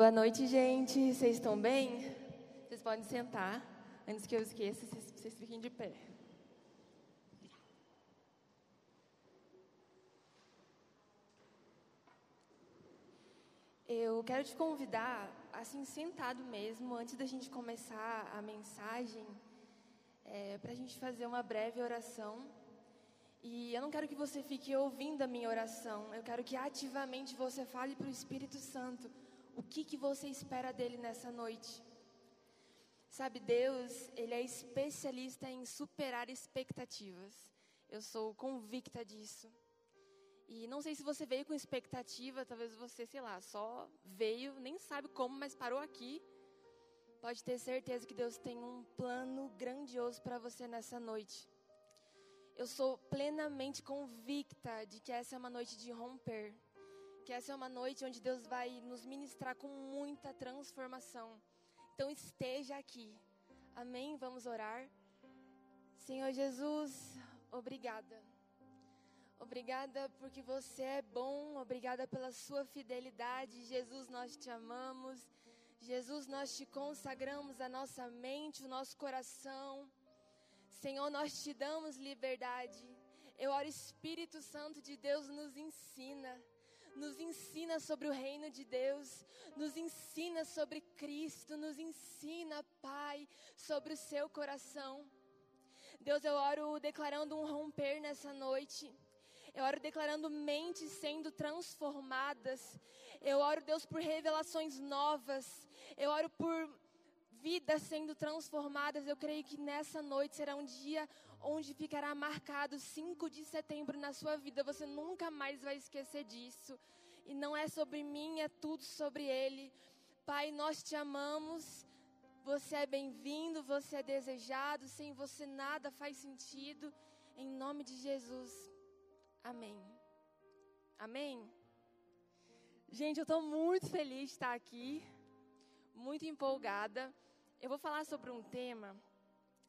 Boa noite, gente. Vocês estão bem? Vocês podem sentar. Antes que eu esqueça, vocês, fiquem de pé. Eu quero te convidar, assim, sentado mesmo, antes da gente começar a mensagem, é, para a gente fazer uma breve oração. E eu não quero que você fique ouvindo a minha oração, eu quero que ativamente você fale para o Espírito Santo o que, que você espera dele nessa noite. Sabe, Deus, Ele é especialista em superar expectativas. Eu sou convicta disso. E não sei se você veio com expectativa, talvez você, sei lá, só veio, nem sabe como, mas parou aqui. Pode ter certeza que Deus tem um plano grandioso para você nessa noite. Eu sou plenamente convicta de que essa é uma noite de romper. Que essa é uma noite onde Deus vai nos ministrar com muita transformação. Então esteja aqui. Amém? Vamos orar. Senhor Jesus, obrigada. Obrigada porque você é bom, obrigada pela sua fidelidade. Jesus, nós te amamos. Jesus, nós te consagramos a nossa mente, o nosso coração. Senhor, nós te damos liberdade. Eu oro, Espírito Santo de Deus, nos ensina. Nos ensina sobre o reino de Deus, nos ensina sobre Cristo, nos ensina, Pai, sobre o seu coração. Deus, eu oro declarando um romper nessa noite. Eu oro declarando mentes sendo transformadas. Eu oro, Deus, por revelações novas. Eu oro por vidas sendo transformadas. Eu creio que nessa noite será um dia onde ficará marcado 5 de setembro na sua vida. Você nunca mais vai esquecer disso. E não é sobre mim, é tudo sobre Ele. Pai, nós te amamos. Você é bem-vindo, você é desejado. Sem você nada faz sentido. Em nome de Jesus. Amém. Amém? Gente, eu estou muito feliz de estar aqui, muito empolgada. Eu vou falar sobre um tema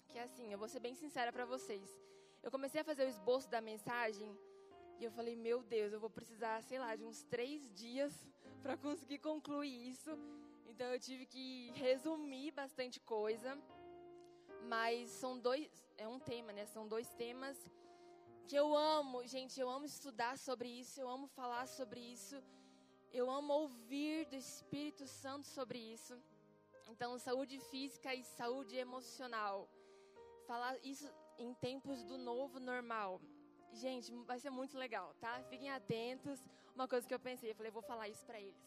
que, assim, eu vou ser bem sincera para vocês. Eu comecei a fazer o esboço da mensagem e eu falei, meu Deus, eu vou precisar, sei lá, de uns três dias para conseguir concluir isso. Então eu tive que resumir bastante coisa. Mas são dois, é um tema, né? São dois temas que eu amo, gente, eu amo estudar sobre isso, eu amo falar sobre isso, eu amo ouvir do Espírito Santo sobre isso. Então, saúde física e saúde emocional. Falar isso em tempos do novo normal. Gente, vai ser muito legal, tá? Fiquem atentos. Uma coisa que eu pensei, eu falei, vou falar isso para eles.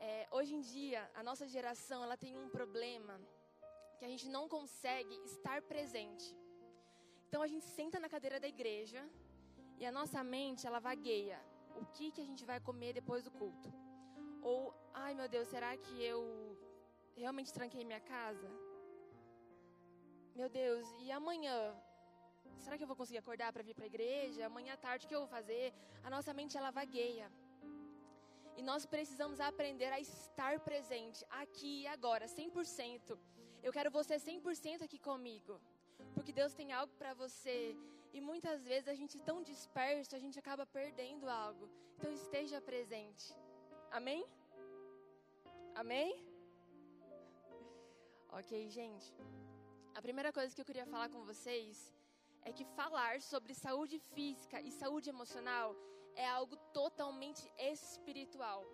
É, hoje em dia, a nossa geração, ela tem um problema que a gente não consegue estar presente. Então a gente senta na cadeira da igreja e a nossa mente ela vagueia. O que que a gente vai comer depois do culto? Ou, ai meu Deus, será que eu realmente tranquei minha casa? Meu Deus, e amanhã? Será que eu vou conseguir acordar para vir para a igreja? Amanhã à tarde o que eu vou fazer? A nossa mente ela vagueia. E nós precisamos aprender a estar presente aqui e agora, 100%. Eu quero você 100% aqui comigo porque Deus tem algo para você. E muitas vezes a gente tão disperso, a gente acaba perdendo algo. Então esteja presente. Amém? Amém? Ok, gente. A primeira coisa que eu queria falar com vocês é que falar sobre saúde física e saúde emocional é algo totalmente espiritual.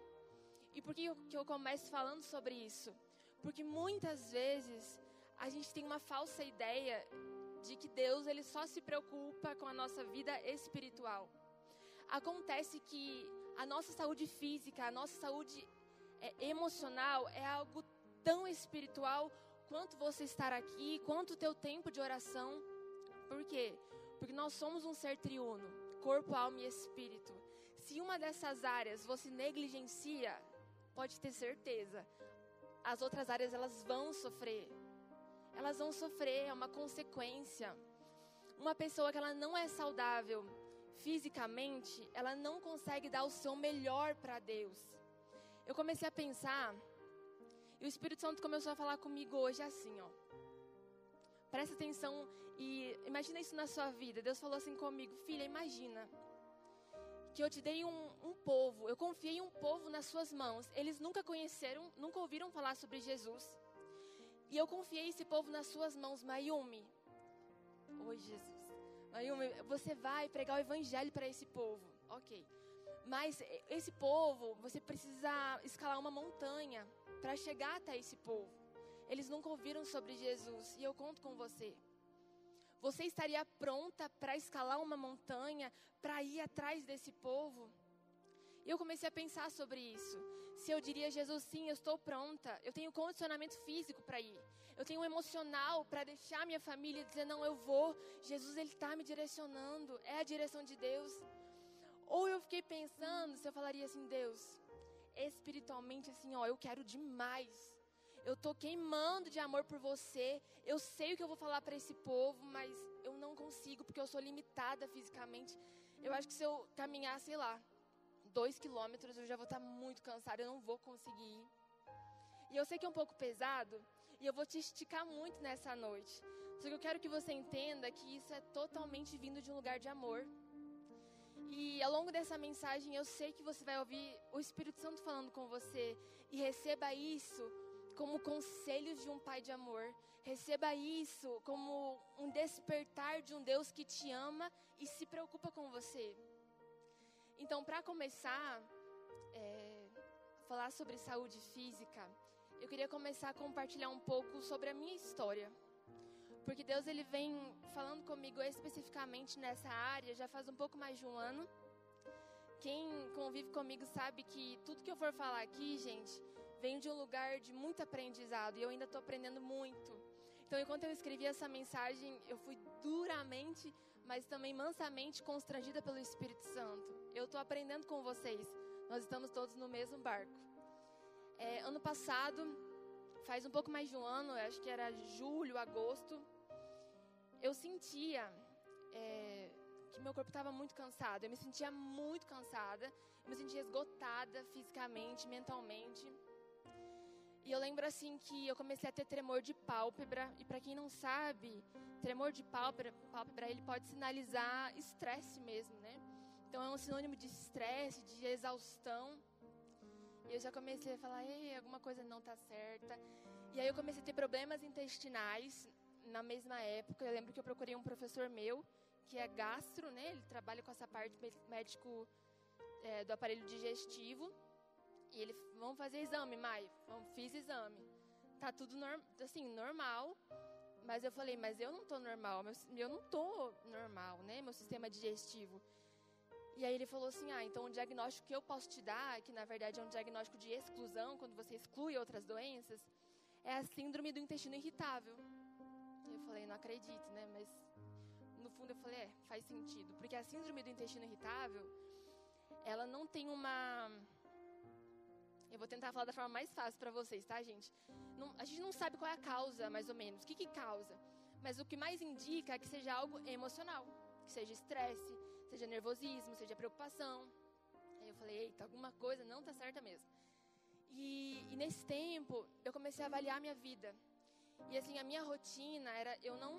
E por que eu, que eu começo falando sobre isso? Porque muitas vezes a gente tem uma falsa ideia de que Deus ele só se preocupa com a nossa vida espiritual. Acontece que a nossa saúde física, a nossa saúde é, emocional é algo tão espiritual quanto você estar aqui, quanto o teu tempo de oração. Por quê? Porque nós somos um ser triuno, corpo, alma e espírito. Se uma dessas áreas você negligencia, pode ter certeza, as outras áreas elas vão sofrer elas vão sofrer, é uma consequência. Uma pessoa que ela não é saudável fisicamente, ela não consegue dar o seu melhor para Deus. Eu comecei a pensar, e o Espírito Santo começou a falar comigo hoje assim, ó. Presta atenção e imagina isso na sua vida. Deus falou assim comigo, filha, imagina que eu te dei um, um povo, eu confiei um povo nas suas mãos. Eles nunca conheceram, nunca ouviram falar sobre Jesus. E eu confiei esse povo nas suas mãos, Mayumi. Oi, Jesus. Mayumi, você vai pregar o evangelho para esse povo. Ok. Mas esse povo, você precisa escalar uma montanha para chegar até esse povo. Eles nunca ouviram sobre Jesus e eu conto com você. Você estaria pronta para escalar uma montanha, para ir atrás desse povo? E eu comecei a pensar sobre isso. Se eu diria, Jesus, sim, eu estou pronta. Eu tenho condicionamento físico para ir. Eu tenho um emocional para deixar minha família e dizer, não, eu vou. Jesus, Ele está me direcionando. É a direção de Deus. Ou eu fiquei pensando se eu falaria assim, Deus, espiritualmente assim, ó, eu quero demais eu estou queimando de amor por você. Eu sei o que eu vou falar para esse povo, mas eu não consigo porque eu sou limitada fisicamente. Eu acho que se eu caminhar, sei lá, dois quilômetros, eu já vou estar tá muito cansada. Eu não vou conseguir ir. E eu sei que é um pouco pesado e eu vou te esticar muito nessa noite. Só que eu quero que você entenda que isso é totalmente vindo de um lugar de amor. E ao longo dessa mensagem eu sei que você vai ouvir o Espírito Santo falando com você e receba isso como conselhos de um pai de amor. Receba isso como um despertar de um Deus que te ama e se preocupa com você. Então, para começar, é, falar sobre saúde física, eu queria começar a compartilhar um pouco sobre a minha história. Porque Deus ele vem falando comigo especificamente nessa área já faz um pouco mais de um ano. Quem convive comigo sabe que tudo que eu for falar aqui, gente, vem de um lugar de muito aprendizado e eu ainda estou aprendendo muito. Então, enquanto eu escrevi essa mensagem, eu fui duramente, mas também mansamente constrangida pelo Espírito Santo. Eu estou aprendendo com vocês. Nós estamos todos no mesmo barco. É, ano passado, faz um pouco mais de um ano, acho que era julho, agosto, eu sentia é, que meu corpo estava muito cansado. Eu me sentia muito cansada, eu me sentia esgotada fisicamente, mentalmente. E eu lembro assim que eu comecei a ter tremor de pálpebra. E para quem não sabe, tremor de pálpebra, pálpebra ele pode sinalizar estresse mesmo, né? Então é um sinônimo de estresse, de exaustão. E eu já comecei a falar, ei, alguma coisa não está certa. E aí eu comecei a ter problemas intestinais na mesma época. Eu lembro que eu procurei um professor meu, que é gastro, né? Ele trabalha com essa parte médico é, do aparelho digestivo. E ele, vamos fazer exame, Mai. Vamos, fiz exame. Tá tudo norm, assim, normal. Mas eu falei, mas eu não tô normal. Meu, eu não tô normal, né? Meu sistema digestivo. E aí ele falou assim, ah, então o diagnóstico que eu posso te dar, que na verdade é um diagnóstico de exclusão, quando você exclui outras doenças, é a síndrome do intestino irritável. Falei, não acredito, né? Mas no fundo eu falei, é, faz sentido. Porque a síndrome do intestino irritável, ela não tem uma eu vou tentar falar da forma mais fácil para vocês, tá, gente? Não, a gente não sabe qual é a causa, mais ou menos. O que, que causa? Mas o que mais indica é que seja algo emocional. Que seja estresse, seja nervosismo, seja preocupação. Aí eu falei, eita, alguma coisa não tá certa mesmo. E, e nesse tempo, eu comecei a avaliar a minha vida. E assim, a minha rotina era, eu não,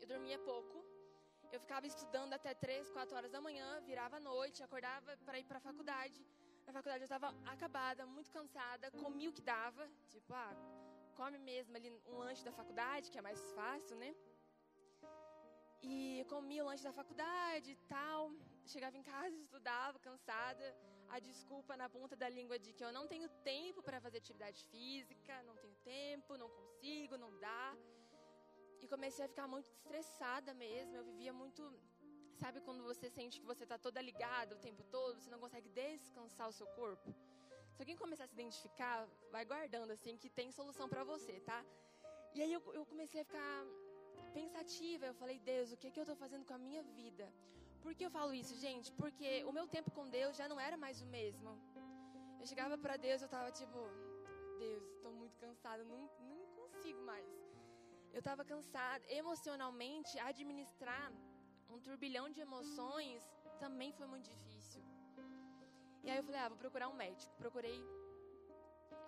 eu dormia pouco. Eu ficava estudando até três, quatro horas da manhã, virava à noite, acordava para ir para a faculdade. Na faculdade eu estava acabada, muito cansada, comi o que dava, tipo, ah, come mesmo ali um lanche da faculdade, que é mais fácil, né? E comi o lanche da faculdade e tal. Chegava em casa, estudava, cansada. A desculpa na ponta da língua de que eu não tenho tempo para fazer atividade física, não tenho não dá. E comecei a ficar muito estressada mesmo. Eu vivia muito Sabe quando você sente que você está toda ligada o tempo todo, você não consegue descansar o seu corpo? Se alguém começar a se identificar, vai guardando assim que tem solução para você, tá? E aí eu, eu, comecei a ficar pensativa. Eu falei, Deus, o que, é que eu estou fazendo com a minha vida? Por que eu falo isso, gente? Porque o meu tempo com Deus já não era mais o mesmo. Eu chegava para Deus, eu estava tipo, Deus, estou muito cansada, não, não consigo mais. Eu estava cansada emocionalmente, administrar um turbilhão de emoções, também foi muito difícil. E aí eu falei, ah, vou procurar um médico. Procurei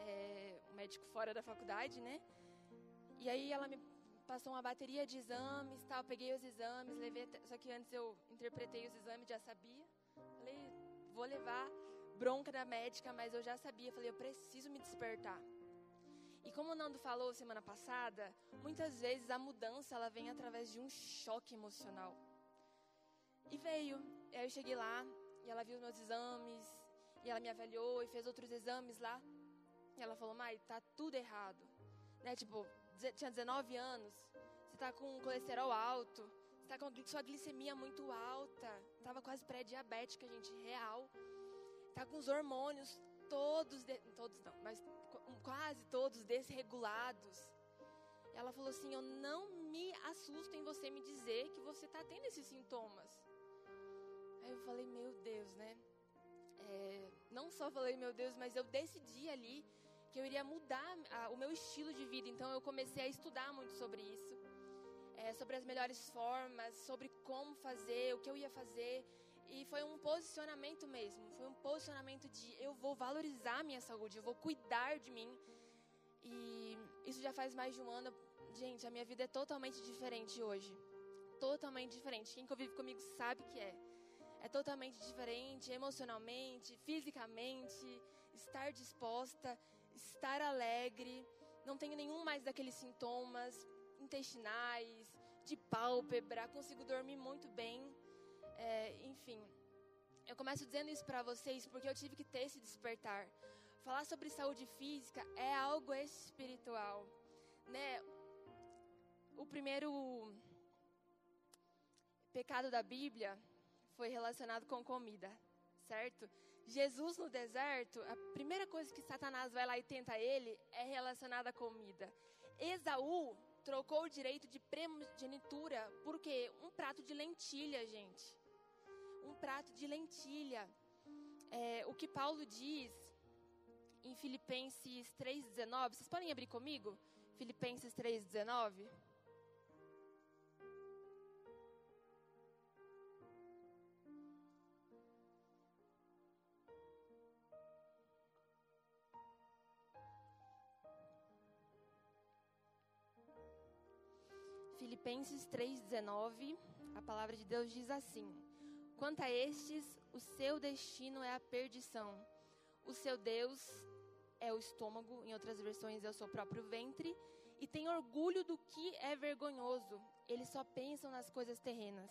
é, um médico fora da faculdade, né? E aí ela me passou uma bateria de exames, tal. Peguei os exames, levei. Só que antes eu interpretei os exames, já sabia. Falei, vou levar bronca da médica, mas eu já sabia, falei, eu preciso me despertar. E como o Nando falou semana passada, muitas vezes a mudança ela vem através de um choque emocional. E veio. Eu cheguei lá e ela viu os meus exames e ela me avaliou e fez outros exames lá. E ela falou: "Mai, tá tudo errado". Né? Tipo, tinha 19 anos, você tá com colesterol alto, você tá com sua glicemia muito alta, tava quase pré-diabética, gente, real. Tá com os hormônios todos, de, todos não, mas quase todos desregulados. Ela falou assim: Eu não me assusto em você me dizer que você está tendo esses sintomas. Aí eu falei: Meu Deus, né? É, não só falei: Meu Deus, mas eu decidi ali que eu iria mudar a, o meu estilo de vida. Então eu comecei a estudar muito sobre isso. É, sobre as melhores formas, sobre como fazer, o que eu ia fazer. E foi um posicionamento mesmo. Foi um posicionamento de eu vou valorizar minha saúde, eu vou cuidar de mim. E isso já faz mais de um ano. Gente, a minha vida é totalmente diferente hoje. Totalmente diferente. Quem convive comigo sabe que é. É totalmente diferente emocionalmente, fisicamente, estar disposta, estar alegre. Não tenho nenhum mais daqueles sintomas intestinais, de pálpebra, consigo dormir muito bem. É, enfim, eu começo dizendo isso para vocês porque eu tive que ter esse despertar. Falar sobre saúde física é algo espiritual, né? O primeiro pecado da Bíblia foi relacionado com comida, certo? Jesus no deserto, a primeira coisa que Satanás vai lá e tenta ele é relacionada à comida. Esaú trocou o direito de primogenitura por quê? Um prato de lentilha, gente um prato de lentilha. É, o que Paulo diz em Filipenses 3,19, vocês podem abrir comigo? Filipenses 3,19. Filipenses 3,19, a palavra de Deus diz assim: Quanto a estes, o seu destino é a perdição. O seu Deus é o estômago, em outras versões é o seu próprio ventre, e tem orgulho do que é vergonhoso. Eles só pensam nas coisas terrenas.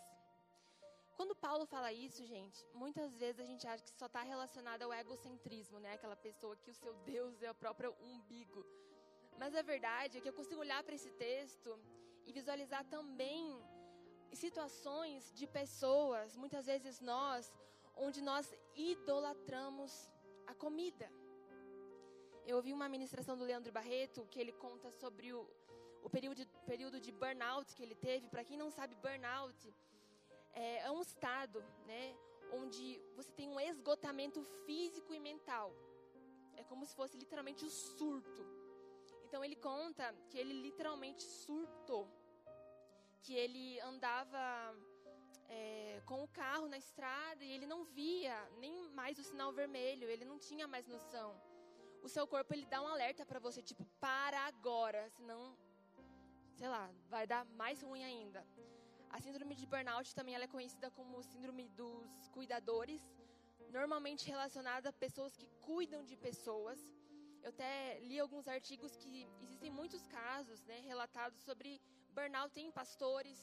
Quando Paulo fala isso, gente, muitas vezes a gente acha que só está relacionado ao egocentrismo, né? Aquela pessoa que o seu Deus é o próprio umbigo. Mas a verdade é que eu consigo olhar para esse texto e visualizar também situações de pessoas, muitas vezes nós, onde nós idolatramos a comida. Eu ouvi uma ministração do Leandro Barreto que ele conta sobre o, o período, período de burnout que ele teve. Para quem não sabe, burnout é, é um estado, né, onde você tem um esgotamento físico e mental. É como se fosse literalmente o surto. Então ele conta que ele literalmente surtou que ele andava é, com o carro na estrada e ele não via nem mais o sinal vermelho, ele não tinha mais noção. O seu corpo ele dá um alerta para você, tipo, para agora, senão, sei lá, vai dar mais ruim ainda. A síndrome de burnout também ela é conhecida como síndrome dos cuidadores, normalmente relacionada a pessoas que cuidam de pessoas. Eu até li alguns artigos que existem muitos casos, né, relatados sobre burnout tem pastores,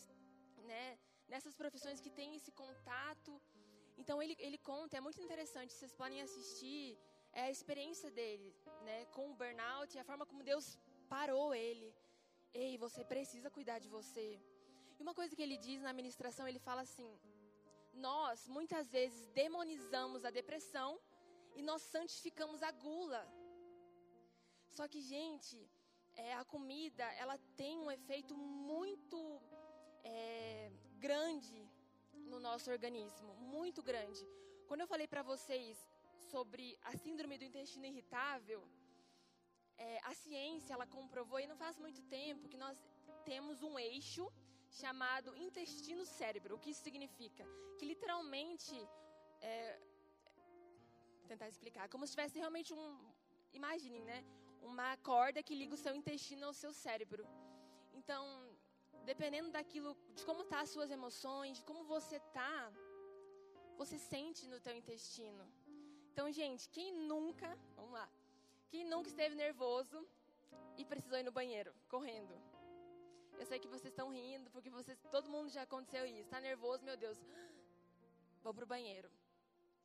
né? Nessas profissões que tem esse contato. Então ele, ele conta, é muito interessante, vocês podem assistir é a experiência dele, né, com o burnout e a forma como Deus parou ele. Ei, você precisa cuidar de você. E uma coisa que ele diz na ministração, ele fala assim: Nós muitas vezes demonizamos a depressão e nós santificamos a gula. Só que, gente, é, a comida ela tem um efeito muito é, grande no nosso organismo, muito grande. Quando eu falei para vocês sobre a síndrome do intestino irritável, é, a ciência ela comprovou e não faz muito tempo que nós temos um eixo chamado intestino-cérebro. O que isso significa? Que literalmente, é, tentar explicar, como se tivesse realmente um, imaginem, né? Uma corda que liga o seu intestino ao seu cérebro. Então, dependendo daquilo, de como tá as suas emoções, de como você tá, você sente no teu intestino. Então, gente, quem nunca, vamos lá, quem nunca esteve nervoso e precisou ir no banheiro, correndo? Eu sei que vocês estão rindo, porque vocês, todo mundo já aconteceu isso. Está nervoso, meu Deus, vou pro banheiro.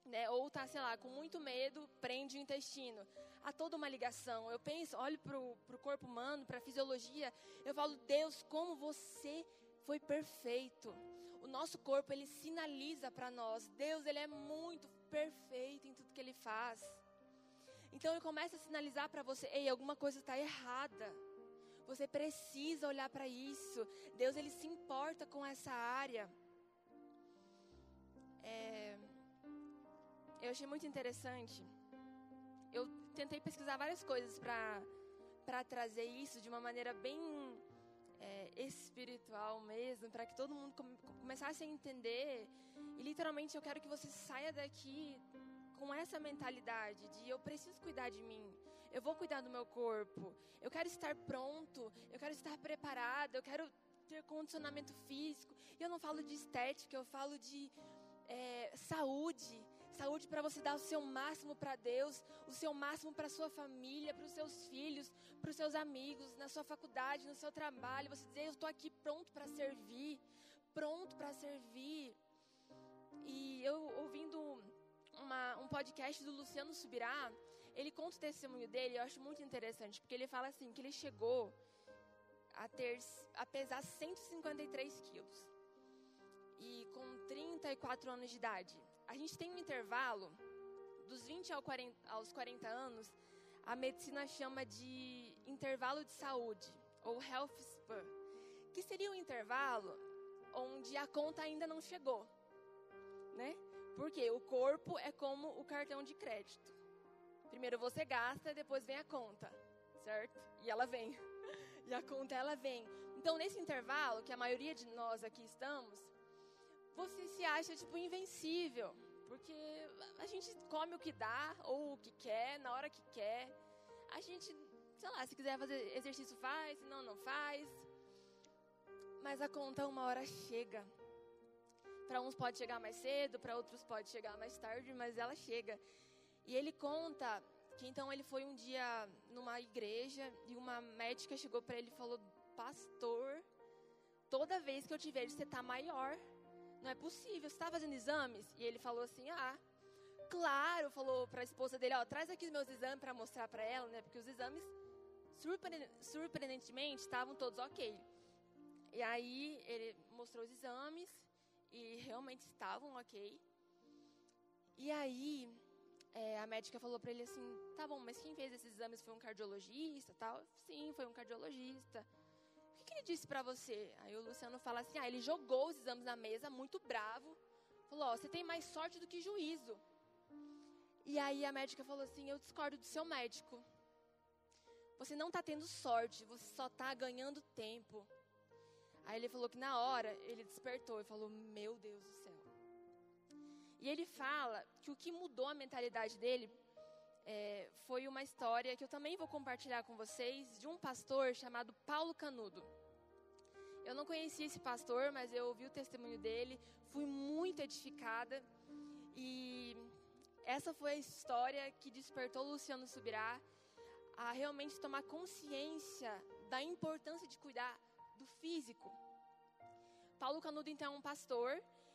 Né? Ou tá, sei lá, com muito medo, prende o intestino. Há toda uma ligação. Eu penso, olho pro, pro corpo humano, para a fisiologia, eu falo, Deus, como você foi perfeito. O nosso corpo, ele sinaliza para nós. Deus, ele é muito perfeito em tudo que ele faz. Então ele começa a sinalizar para você, ei, alguma coisa está errada. Você precisa olhar para isso. Deus ele se importa com essa área. É, eu achei muito interessante. Eu tentei pesquisar várias coisas para trazer isso de uma maneira bem é, espiritual mesmo, para que todo mundo come, começasse a entender. E literalmente eu quero que você saia daqui com essa mentalidade de eu preciso cuidar de mim, eu vou cuidar do meu corpo, eu quero estar pronto, eu quero estar preparado, eu quero ter condicionamento físico. E eu não falo de estética, eu falo de é, saúde. Saúde para você dar o seu máximo para Deus, o seu máximo para sua família, para os seus filhos, para os seus amigos, na sua faculdade, no seu trabalho. Você dizer, eu estou aqui pronto para servir, pronto para servir. E eu ouvindo uma, um podcast do Luciano Subirá, ele conta o testemunho dele, eu acho muito interessante, porque ele fala assim, que ele chegou a, ter, a pesar 153 quilos. E com 34 anos de idade. A gente tem um intervalo, dos 20 ao 40, aos 40 anos, a medicina chama de intervalo de saúde, ou health span, que seria um intervalo onde a conta ainda não chegou, né? Porque o corpo é como o cartão de crédito. Primeiro você gasta, depois vem a conta, certo? E ela vem. E a conta ela vem. Então nesse intervalo que a maioria de nós aqui estamos, você se acha tipo invencível, porque a gente come o que dá ou o que quer na hora que quer. A gente, sei lá, se quiser fazer exercício faz, se não não faz. Mas a conta uma hora chega. Para uns pode chegar mais cedo, para outros pode chegar mais tarde, mas ela chega. E ele conta que então ele foi um dia numa igreja e uma médica chegou para ele e falou: Pastor, toda vez que eu te vejo, você está maior. Não é possível, você está fazendo exames? E ele falou assim: Ah, claro. Falou para a esposa dele: Ó, traz aqui os meus exames para mostrar para ela, né? Porque os exames, surpreendentemente, estavam todos ok. E aí ele mostrou os exames e realmente estavam ok. E aí é, a médica falou para ele assim, tá bom, mas quem fez esses exames foi um cardiologista, tal? Sim, foi um cardiologista. Disse para você? Aí o Luciano fala assim, ah, ele jogou os exames na mesa, muito bravo. Falou, ó, você tem mais sorte do que juízo. E aí a médica falou assim, eu discordo do seu médico. Você não está tendo sorte, você só está ganhando tempo. Aí ele falou que na hora ele despertou e falou: Meu Deus do céu. E ele fala que o que mudou a mentalidade dele é, foi uma história que eu também vou compartilhar com vocês de um pastor chamado Paulo Canudo. Eu não conhecia esse pastor, mas eu ouvi o testemunho dele, fui muito edificada e essa foi a história que despertou Luciano Subirá a realmente tomar consciência da importância de cuidar do físico. Paulo Canudo, então, é um pastor,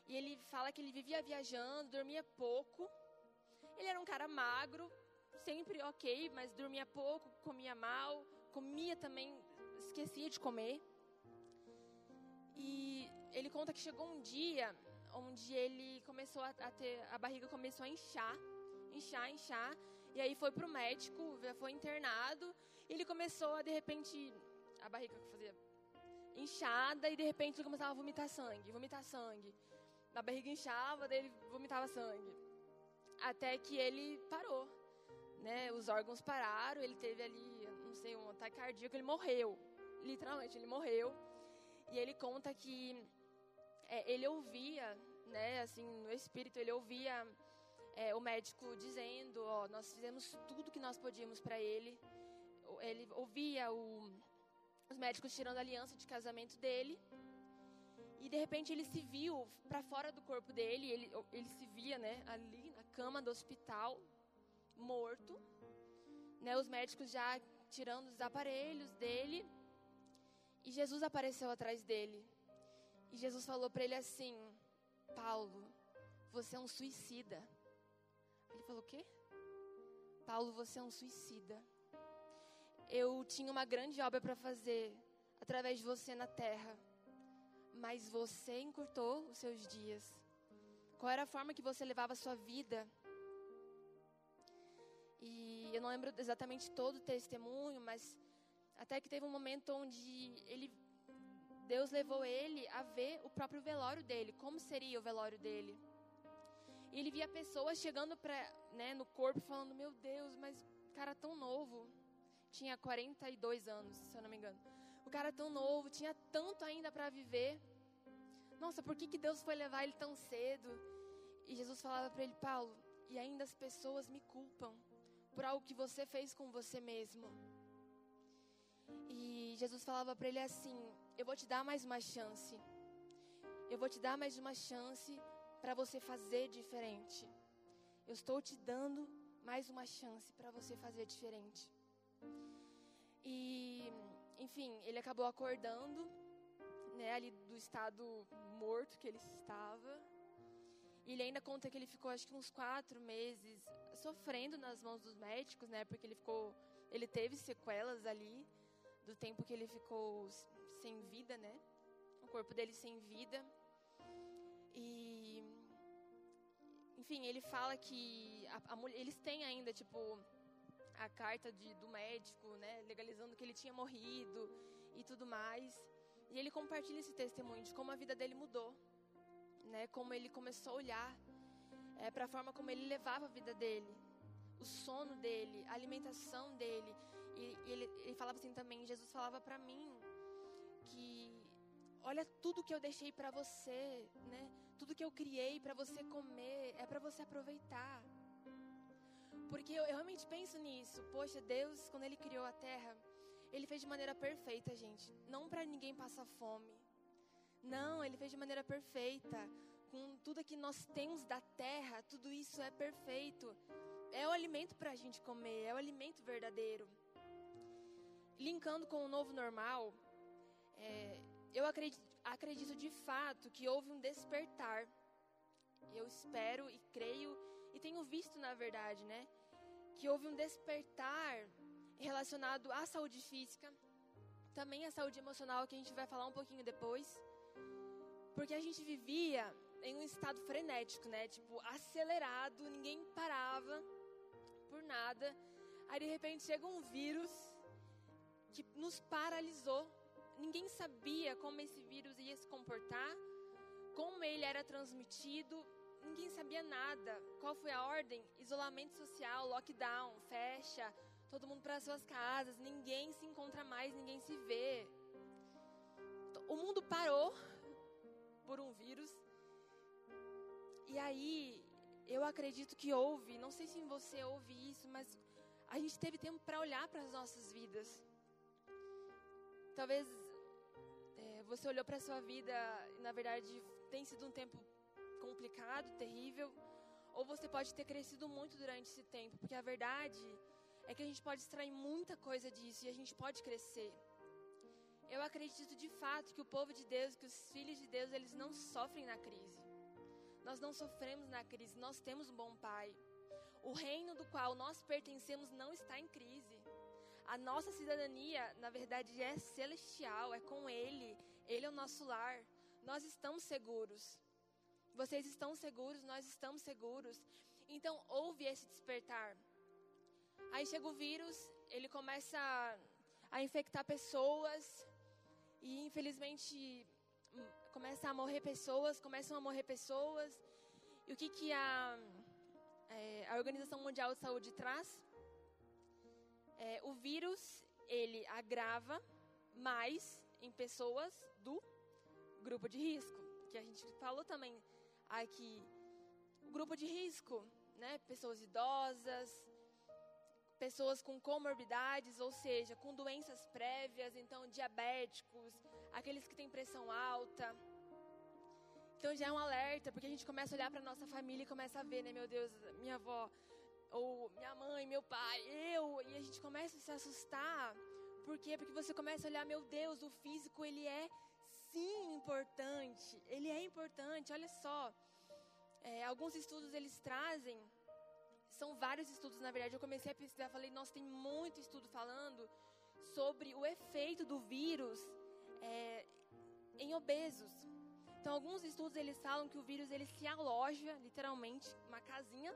e ele fala que ele vivia viajando, dormia pouco. Ele era um cara magro, sempre ok, mas dormia pouco, comia mal, comia também, esquecia de comer. E ele conta que chegou um dia onde ele começou a, a ter, a barriga começou a inchar, inchar, inchar, e aí foi pro médico, foi internado, e ele começou a de repente a barriga fazia inchada e de repente ele começava a vomitar sangue, vomitar sangue. A barriga inchava, daí ele vomitava sangue. Até que ele parou, né? Os órgãos pararam, ele teve ali, não sei, um ataque cardíaco, ele morreu. Literalmente, ele morreu. E ele conta que é, ele ouvia, né, assim, no espírito, ele ouvia é, o médico dizendo, ó, nós fizemos tudo que nós podíamos para ele. Ele ouvia o os médicos tirando a aliança de casamento dele. E de repente ele se viu para fora do corpo dele, ele, ele se via, né, ali na cama do hospital, morto. Né, os médicos já tirando os aparelhos dele. E Jesus apareceu atrás dele. E Jesus falou para ele assim: Paulo, você é um suicida. Ele falou: O quê? Paulo, você é um suicida. Eu tinha uma grande obra para fazer através de você na terra, mas você encurtou os seus dias. Qual era a forma que você levava a sua vida? E eu não lembro exatamente todo o testemunho, mas até que teve um momento onde ele Deus levou ele a ver o próprio velório dele, como seria o velório dele. E ele via pessoas chegando pra, né, no corpo falando: Meu Deus, mas cara tão novo. Tinha 42 anos, se eu não me engano. O cara tão novo, tinha tanto ainda para viver. Nossa, por que, que Deus foi levar ele tão cedo? E Jesus falava para ele: Paulo, e ainda as pessoas me culpam por algo que você fez com você mesmo. E Jesus falava para ele assim: Eu vou te dar mais uma chance. Eu vou te dar mais uma chance para você fazer diferente. Eu estou te dando mais uma chance para você fazer diferente. E, enfim, ele acabou acordando, né, ali do estado morto que ele estava. E ele ainda conta que ele ficou, acho que uns quatro meses sofrendo nas mãos dos médicos, né? Porque ele ficou, ele teve sequelas ali do tempo que ele ficou sem vida, né? O corpo dele sem vida. E, enfim, ele fala que a, a, eles têm ainda, tipo, a carta de, do médico, né? Legalizando que ele tinha morrido e tudo mais. E ele compartilha esse testemunho de como a vida dele mudou, né? Como ele começou a olhar é, para a forma como ele levava a vida dele, o sono dele, a alimentação dele. E, e ele, ele falava assim também: Jesus falava para mim que olha tudo que eu deixei para você, né? Tudo que eu criei para você comer é para você aproveitar. Porque eu, eu, realmente penso nisso. Poxa, Deus, quando Ele criou a terra, Ele fez de maneira perfeita, gente. Não para ninguém passar fome. Não, Ele fez de maneira perfeita com tudo que nós temos da terra, tudo isso é perfeito. É o alimento para a gente comer, é o alimento verdadeiro. Linkando com o novo normal, é, eu acredito, acredito de fato que houve um despertar. Eu espero e creio e tenho visto, na verdade, né, que houve um despertar relacionado à saúde física, também à saúde emocional, que a gente vai falar um pouquinho depois. Porque a gente vivia em um estado frenético, né? Tipo, acelerado, ninguém parava por nada. Aí de repente chega um vírus que nos paralisou. Ninguém sabia como esse vírus ia se comportar, como ele era transmitido, ninguém sabia nada. Qual foi a ordem? Isolamento social, lockdown, fecha, todo mundo para suas casas, ninguém se encontra mais, ninguém se vê. O mundo parou por um vírus e aí, eu acredito que houve, não sei se você ouve isso, mas a gente teve tempo para olhar para as nossas vidas. Talvez é, você olhou para a sua vida e, na verdade, tem sido um tempo complicado, terrível, ou você pode ter crescido muito durante esse tempo, porque a verdade é que a gente pode extrair muita coisa disso e a gente pode crescer. Eu acredito de fato que o povo de Deus, que os filhos de Deus, eles não sofrem na crise. Nós não sofremos na crise, nós temos um bom Pai. O reino do qual nós pertencemos não está em crise. A nossa cidadania, na verdade, é celestial, é com Ele. Ele é o nosso lar. Nós estamos seguros. Vocês estão seguros, nós estamos seguros. Então, houve esse despertar. Aí chega o vírus, ele começa a infectar pessoas. E infelizmente começa a morrer pessoas, começam a morrer pessoas. E o que, que a, é, a Organização Mundial de Saúde traz? É, o vírus, ele agrava mais em pessoas do grupo de risco, que a gente falou também aqui. O grupo de risco, né? Pessoas idosas, pessoas com comorbidades, ou seja, com doenças prévias, então diabéticos, aqueles que têm pressão alta, Então já é um alerta, porque a gente começa a olhar para nossa família e começa a ver, né, meu Deus, minha avó, ou minha mãe, meu pai, eu, e a gente começa a se assustar. Por quê? Porque você começa a olhar, meu Deus, o físico ele é sim importante. Ele é importante. Olha só, é, alguns estudos eles trazem, são vários estudos na verdade. Eu comecei a pesquisar, falei, nossa, tem muito estudo falando sobre o efeito do vírus é, em obesos. Então, alguns estudos eles falam que o vírus ele se aloja, literalmente, uma casinha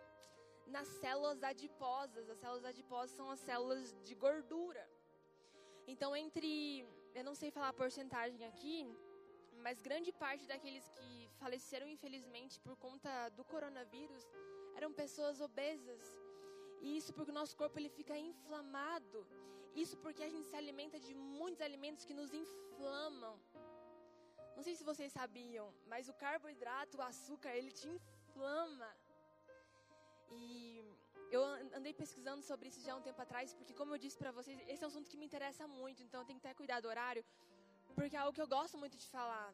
nas células adiposas. As células adiposas são as células de gordura. Então, entre, eu não sei falar a porcentagem aqui, mas grande parte daqueles que faleceram infelizmente por conta do coronavírus eram pessoas obesas. E isso porque o nosso corpo ele fica inflamado. Isso porque a gente se alimenta de muitos alimentos que nos inflamam. Não sei se vocês sabiam, mas o carboidrato, o açúcar, ele te inflama. E eu andei pesquisando sobre isso já há um tempo atrás, porque como eu disse para vocês, esse é um assunto que me interessa muito, então eu tenho que ter cuidado do horário, porque é algo que eu gosto muito de falar.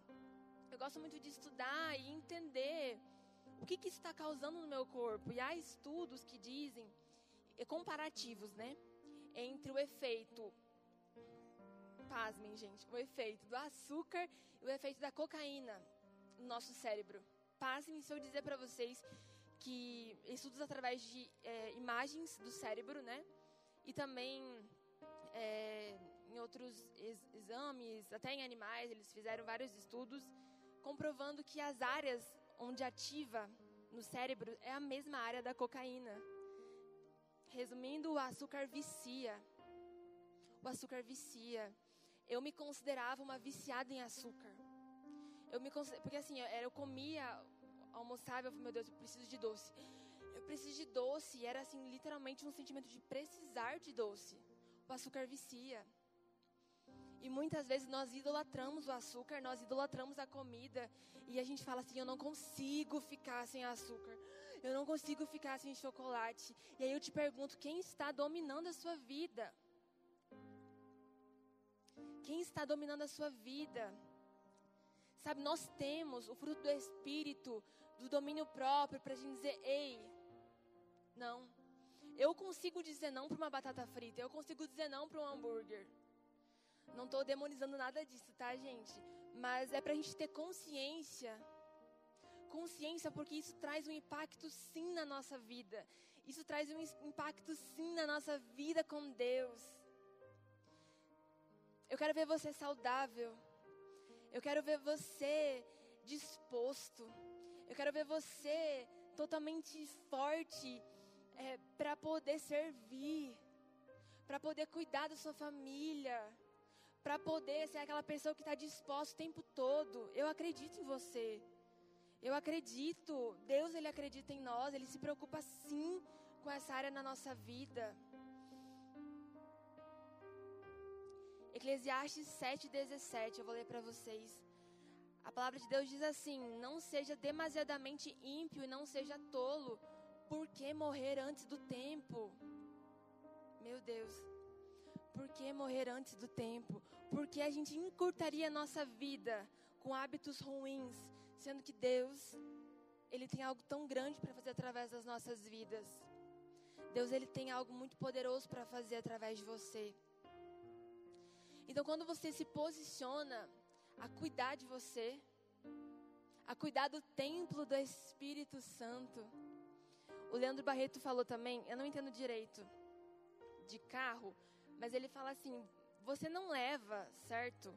Eu gosto muito de estudar e entender o que, que isso está causando no meu corpo. E há estudos que dizem, comparativos, né? Entre o efeito, pasmem, gente, o efeito do açúcar e o efeito da cocaína no nosso cérebro. Pasmem se eu dizer para vocês que estudos através de é, imagens do cérebro, né? E também é, em outros ex exames, até em animais, eles fizeram vários estudos comprovando que as áreas onde ativa no cérebro é a mesma área da cocaína. Resumindo, o açúcar vicia. O açúcar vicia. Eu me considerava uma viciada em açúcar. Eu me porque assim, eu, eu comia, almoçava, eu falei, meu Deus, eu preciso de doce. Eu preciso de doce, e era assim, literalmente um sentimento de precisar de doce. O açúcar vicia. E muitas vezes nós idolatramos o açúcar, nós idolatramos a comida. E a gente fala assim: eu não consigo ficar sem açúcar. Eu não consigo ficar sem chocolate. E aí eu te pergunto: quem está dominando a sua vida? Quem está dominando a sua vida? Sabe, nós temos o fruto do Espírito, do domínio próprio, para a gente dizer: ei, não. Eu consigo dizer não para uma batata frita, eu consigo dizer não para um hambúrguer. Não estou demonizando nada disso, tá, gente? Mas é para a gente ter consciência. Consciência, porque isso traz um impacto sim na nossa vida. Isso traz um impacto sim na nossa vida com Deus. Eu quero ver você saudável. Eu quero ver você disposto. Eu quero ver você totalmente forte é, para poder servir, para poder cuidar da sua família para poder ser aquela pessoa que está disposta o tempo todo. Eu acredito em você. Eu acredito. Deus, Ele acredita em nós. Ele se preocupa sim com essa área na nossa vida. Eclesiastes 7,17, eu vou ler para vocês. A palavra de Deus diz assim: Não seja demasiadamente ímpio e não seja tolo, porque morrer antes do tempo. Meu Deus. Por que morrer antes do tempo? Porque a gente encurtaria a nossa vida com hábitos ruins, sendo que Deus, Ele tem algo tão grande para fazer através das nossas vidas. Deus, Ele tem algo muito poderoso para fazer através de você. Então, quando você se posiciona a cuidar de você, a cuidar do templo do Espírito Santo. O Leandro Barreto falou também, eu não entendo direito de carro, mas ele fala assim: você não leva, certo,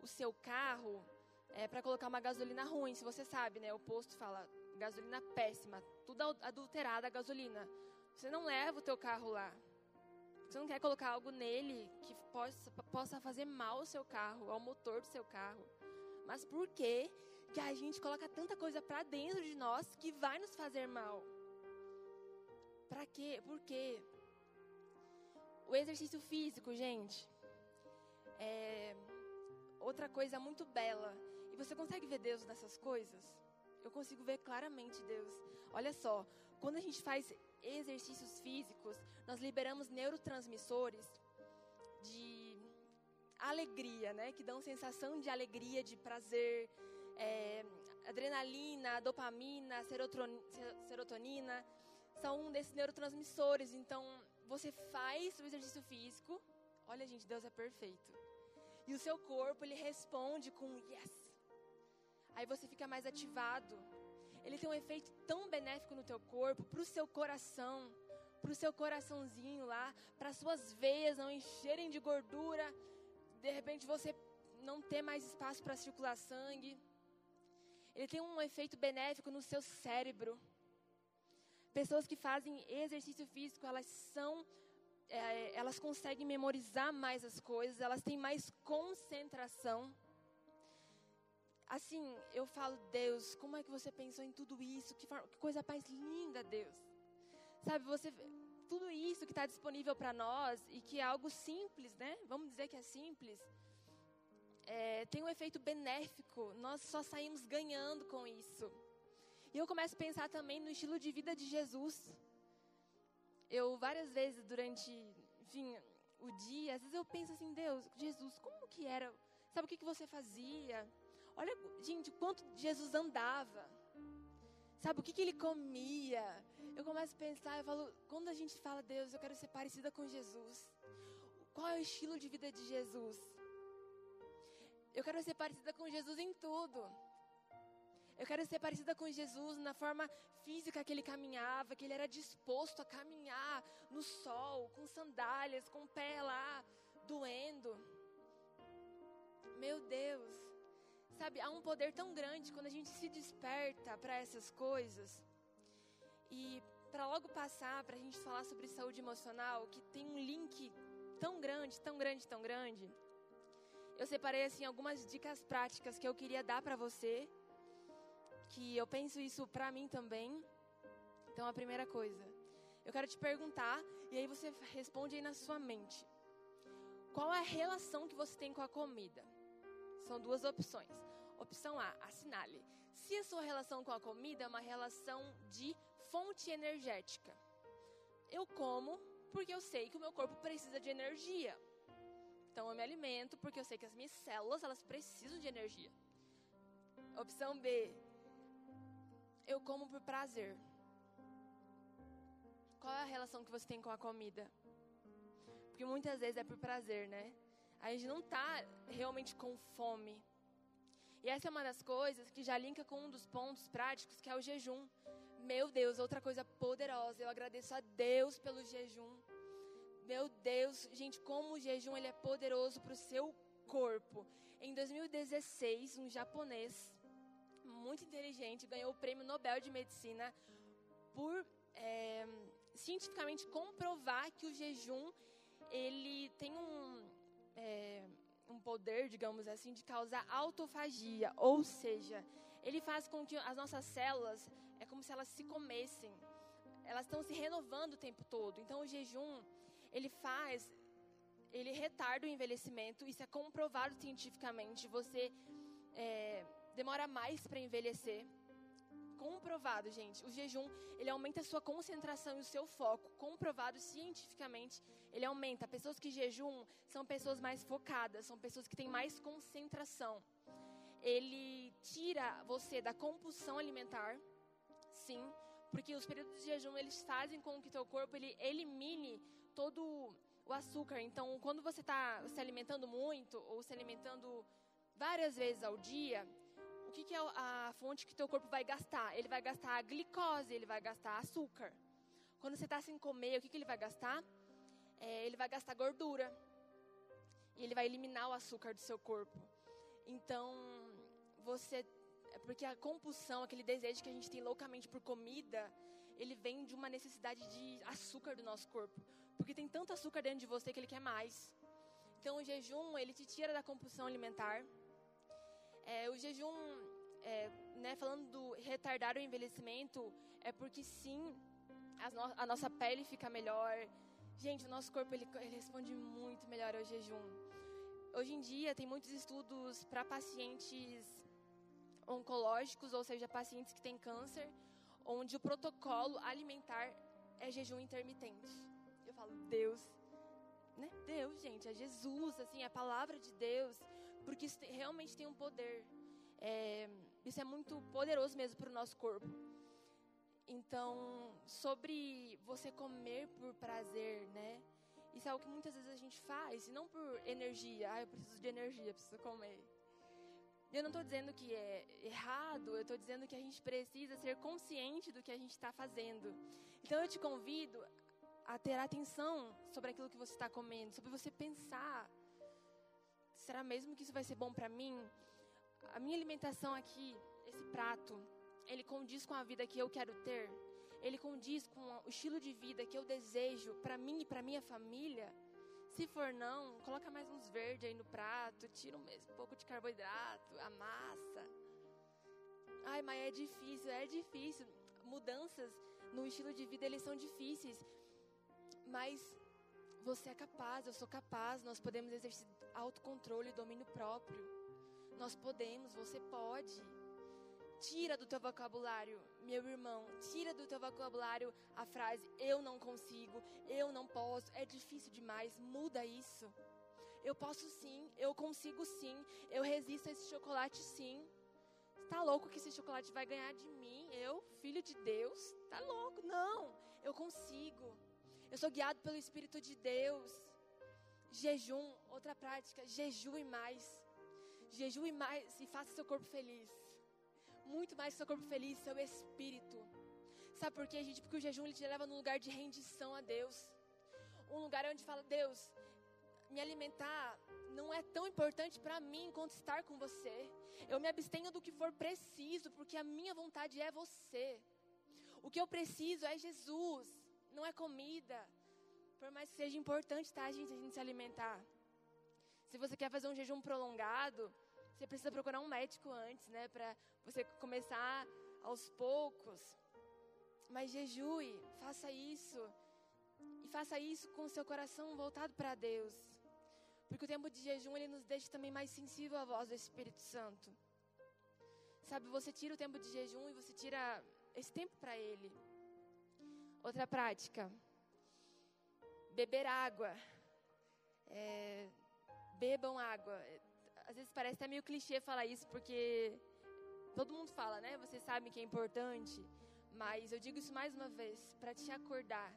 o seu carro é, para colocar uma gasolina ruim, se você sabe, né? O posto fala gasolina péssima, tudo adulterada a gasolina. Você não leva o teu carro lá. Você não quer colocar algo nele que possa, possa fazer mal ao seu carro, ao motor do seu carro. Mas por que que a gente coloca tanta coisa para dentro de nós que vai nos fazer mal? Para quê? Por quê? O exercício físico, gente, é outra coisa muito bela. E você consegue ver Deus nessas coisas? Eu consigo ver claramente Deus. Olha só, quando a gente faz exercícios físicos, nós liberamos neurotransmissores de alegria, né? Que dão sensação de alegria, de prazer. É, adrenalina, dopamina, serotonina, são um desses neurotransmissores. Então, você faz o exercício físico, olha gente, Deus é perfeito. E o seu corpo, ele responde com yes. Aí você fica mais ativado. Ele tem um efeito tão benéfico no teu corpo, para o seu coração, para o seu coraçãozinho lá, para suas veias não encherem de gordura. De repente você não ter mais espaço para circular sangue. Ele tem um efeito benéfico no seu cérebro. Pessoas que fazem exercício físico, elas são, é, elas conseguem memorizar mais as coisas, elas têm mais concentração. Assim, eu falo, Deus, como é que você pensou em tudo isso? Que, que coisa mais linda, Deus. Sabe, você, tudo isso que está disponível para nós e que é algo simples, né? Vamos dizer que é simples. É, tem um efeito benéfico. Nós só saímos ganhando com isso. E eu começo a pensar também no estilo de vida de Jesus. Eu várias vezes durante, enfim, o dia, às vezes eu penso assim, Deus, Jesus, como que era? Sabe o que, que você fazia? Olha, gente, quanto Jesus andava. Sabe o que, que ele comia? Eu começo a pensar, eu falo, quando a gente fala, Deus, eu quero ser parecida com Jesus. Qual é o estilo de vida de Jesus? Eu quero ser parecida com Jesus em tudo. Eu quero ser parecida com Jesus na forma física que ele caminhava, que ele era disposto a caminhar no sol, com sandálias, com o pé lá doendo. Meu Deus. Sabe, há um poder tão grande quando a gente se desperta para essas coisas. E para logo passar, para a gente falar sobre saúde emocional, que tem um link tão grande, tão grande, tão grande. Eu separei assim algumas dicas práticas que eu queria dar para você que eu penso isso para mim também. Então, a primeira coisa, eu quero te perguntar, e aí você responde aí na sua mente. Qual é a relação que você tem com a comida? São duas opções. Opção A, assinale. Se a sua relação com a comida é uma relação de fonte energética. Eu como porque eu sei que o meu corpo precisa de energia. Então eu me alimento porque eu sei que as minhas células elas precisam de energia. Opção B, eu como por prazer. Qual é a relação que você tem com a comida? Porque muitas vezes é por prazer, né? A gente não está realmente com fome. E essa é uma das coisas que já linka com um dos pontos práticos, que é o jejum. Meu Deus, outra coisa poderosa. Eu agradeço a Deus pelo jejum. Meu Deus, gente, como o jejum ele é poderoso para o seu corpo. Em 2016, um japonês muito inteligente, ganhou o prêmio Nobel de Medicina por é, cientificamente comprovar que o jejum ele tem um, é, um poder, digamos assim, de causar autofagia, ou seja, ele faz com que as nossas células é como se elas se comessem, elas estão se renovando o tempo todo. Então o jejum ele faz, ele retarda o envelhecimento, isso é comprovado cientificamente. Você é, demora mais para envelhecer. Comprovado, gente. O jejum, ele aumenta a sua concentração e o seu foco. Comprovado cientificamente, ele aumenta. Pessoas que jejuam são pessoas mais focadas, são pessoas que têm mais concentração. Ele tira você da compulsão alimentar, sim, porque os períodos de jejum eles fazem com que teu corpo ele elimine todo o açúcar. Então, quando você está se alimentando muito ou se alimentando várias vezes ao dia, o que, que é a fonte que teu corpo vai gastar? Ele vai gastar a glicose, ele vai gastar açúcar. Quando você está sem comer, o que, que ele vai gastar? É, ele vai gastar gordura. E ele vai eliminar o açúcar do seu corpo. Então, você. É porque a compulsão, aquele desejo que a gente tem loucamente por comida, ele vem de uma necessidade de açúcar do nosso corpo. Porque tem tanto açúcar dentro de você que ele quer mais. Então, o jejum, ele te tira da compulsão alimentar é, o jejum, é, né, falando do retardar o envelhecimento, é porque sim, a, no, a, nossa pele fica melhor. Gente, o nosso corpo ele, ele responde muito melhor ao jejum. Hoje em dia tem muitos estudos para pacientes oncológicos, ou seja, pacientes que têm câncer, onde o protocolo alimentar é jejum intermitente. Eu falo, Deus, né? Deus, gente, é Jesus, assim, é a palavra de Deus, porque isso realmente tem um poder. É, Isso é muito poderoso mesmo para o nosso corpo. Então, sobre você comer por prazer, né? Isso é algo que muitas vezes a gente faz, e não por energia. Ah, eu preciso de energia, preciso comer. Eu não estou dizendo que é errado, eu estou dizendo que a gente precisa ser consciente do que a gente está fazendo. Então eu te convido a ter atenção sobre aquilo que você está comendo, sobre você pensar: será mesmo que isso vai ser bom para mim? A minha alimentação aqui, esse prato, ele condiz com a vida que eu quero ter? Ele condiz com o estilo de vida que eu desejo para mim e para minha família? Se for não, coloca mais uns verdes aí no prato, tira um pouco de carboidrato, a massa. Ai, mas é difícil, é difícil. Mudanças no estilo de vida, eles são difíceis. Mas você é capaz, eu sou capaz, nós podemos exercer autocontrole e domínio próprio. Nós podemos, você pode. Tira do teu vocabulário, meu irmão, tira do teu vocabulário a frase eu não consigo, eu não posso, é difícil demais. Muda isso. Eu posso sim, eu consigo sim, eu resisto a esse chocolate sim. Está louco que esse chocolate vai ganhar de mim? Eu, filho de Deus? Tá louco? Não, eu consigo. Eu sou guiado pelo Espírito de Deus. Jejum, outra prática, jejue mais. Jejue mais e faça seu corpo feliz muito mais que seu corpo feliz, seu espírito. Sabe por quê, gente? Porque o jejum ele te leva num lugar de rendição a Deus. Um lugar onde fala, Deus, me alimentar não é tão importante para mim quanto estar com você. Eu me abstenho do que for preciso, porque a minha vontade é você. O que eu preciso é Jesus, não é comida. Por mais que seja importante, tá, gente, a gente se alimentar. Se você quer fazer um jejum prolongado, você precisa procurar um médico antes, né? Para você começar aos poucos. Mas jejue, faça isso. E faça isso com o seu coração voltado para Deus. Porque o tempo de jejum, ele nos deixa também mais sensível à voz do Espírito Santo. Sabe, você tira o tempo de jejum e você tira esse tempo para Ele. Outra prática. Beber água. É, bebam água às vezes parece até meio clichê falar isso, porque todo mundo fala, né? Você sabe que é importante. Mas eu digo isso mais uma vez, para te acordar.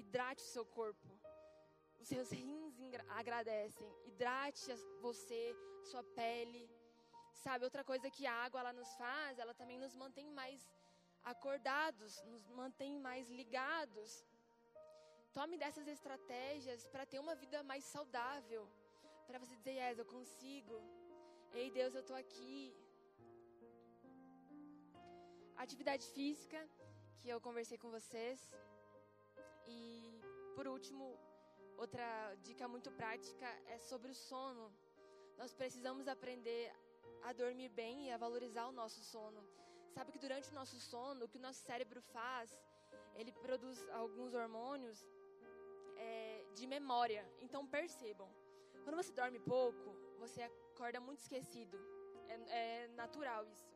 Hidrate o seu corpo. Os seus rins agradecem. Hidrate você, sua pele. Sabe, outra coisa que a água ela nos faz, ela também nos mantém mais acordados, nos mantém mais ligados. Tome dessas estratégias para ter uma vida mais saudável para você dizer, yes, eu consigo. Ei, Deus, eu estou aqui. Atividade física, que eu conversei com vocês. E, por último, outra dica muito prática é sobre o sono. Nós precisamos aprender a dormir bem e a valorizar o nosso sono. Sabe que durante o nosso sono, o que o nosso cérebro faz, ele produz alguns hormônios é, de memória. Então percebam, quando você dorme pouco, você acorda muito esquecido. É, é natural isso.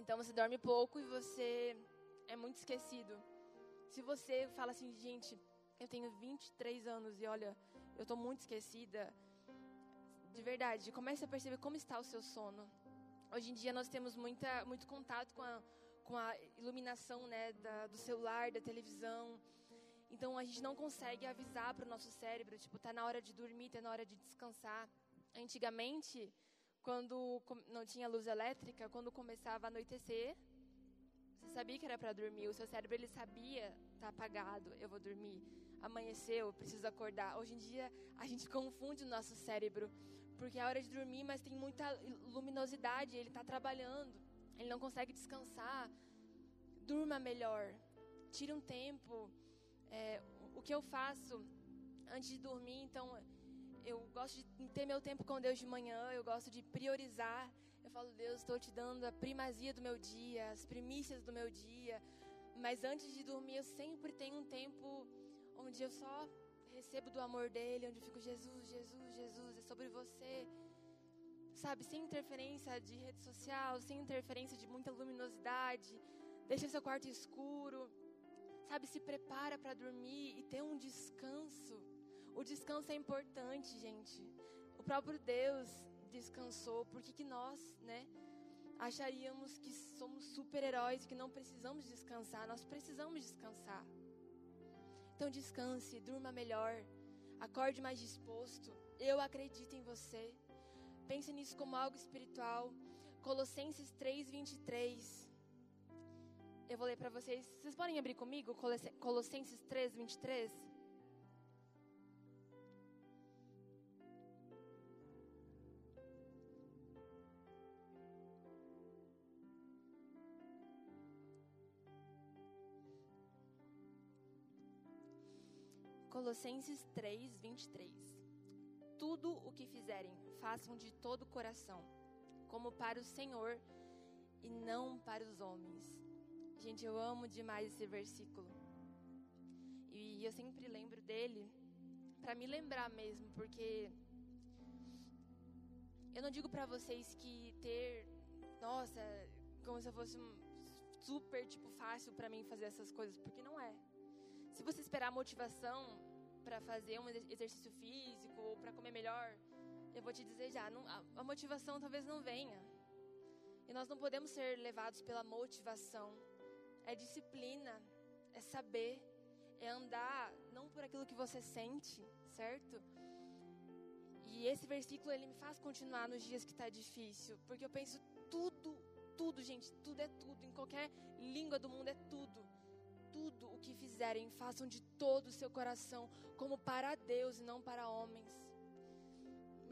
Então você dorme pouco e você é muito esquecido. Se você fala assim, gente, eu tenho 23 anos e olha, eu estou muito esquecida. De verdade, comece a perceber como está o seu sono. Hoje em dia nós temos muita, muito contato com a, com a iluminação né, da, do celular, da televisão. Então a gente não consegue avisar para o nosso cérebro, tipo, tá na hora de dormir, tá na hora de descansar. Antigamente, quando não tinha luz elétrica, quando começava a anoitecer, você sabia que era para dormir. O seu cérebro ele sabia, tá apagado, eu vou dormir. Amanheceu, preciso acordar. Hoje em dia a gente confunde o nosso cérebro, porque é hora de dormir, mas tem muita luminosidade, ele está trabalhando ele não consegue descansar, durma melhor, tire um tempo. É, o que eu faço antes de dormir, então, eu gosto de ter meu tempo com Deus de manhã, eu gosto de priorizar. Eu falo, Deus, estou te dando a primazia do meu dia, as primícias do meu dia. Mas antes de dormir, eu sempre tenho um tempo onde eu só recebo do amor dele, onde eu fico, Jesus, Jesus, Jesus, é sobre você sabe, sem interferência de rede social, sem interferência de muita luminosidade. Deixa seu quarto escuro, sabe, se prepara para dormir e ter um descanso. O descanso é importante, gente. O próprio Deus descansou. Por que, que nós, né, acharíamos que somos super-heróis, que não precisamos descansar? Nós precisamos descansar. Então descanse, durma melhor, acorde mais disposto. Eu acredito em você. Pense nisso como algo espiritual. Colossenses 3, 23. Eu vou ler para vocês. Vocês podem abrir comigo? Colossenses 3, 23. Colossenses 3, 23. Tudo o que fizerem, façam de todo o coração, como para o Senhor e não para os homens. Gente, eu amo demais esse versículo. E eu sempre lembro dele para me lembrar mesmo, porque eu não digo para vocês que ter, nossa, como se fosse super tipo fácil para mim fazer essas coisas, porque não é. Se você esperar motivação para fazer um exercício físico ou para comer melhor, eu vou te dizer já, não, a, a motivação talvez não venha. E nós não podemos ser levados pela motivação. É disciplina, é saber, é andar não por aquilo que você sente, certo? E esse versículo ele me faz continuar nos dias que está difícil, porque eu penso tudo, tudo, gente, tudo é tudo, em qualquer língua do mundo é tudo tudo o que fizerem, façam de todo o seu coração, como para Deus e não para homens.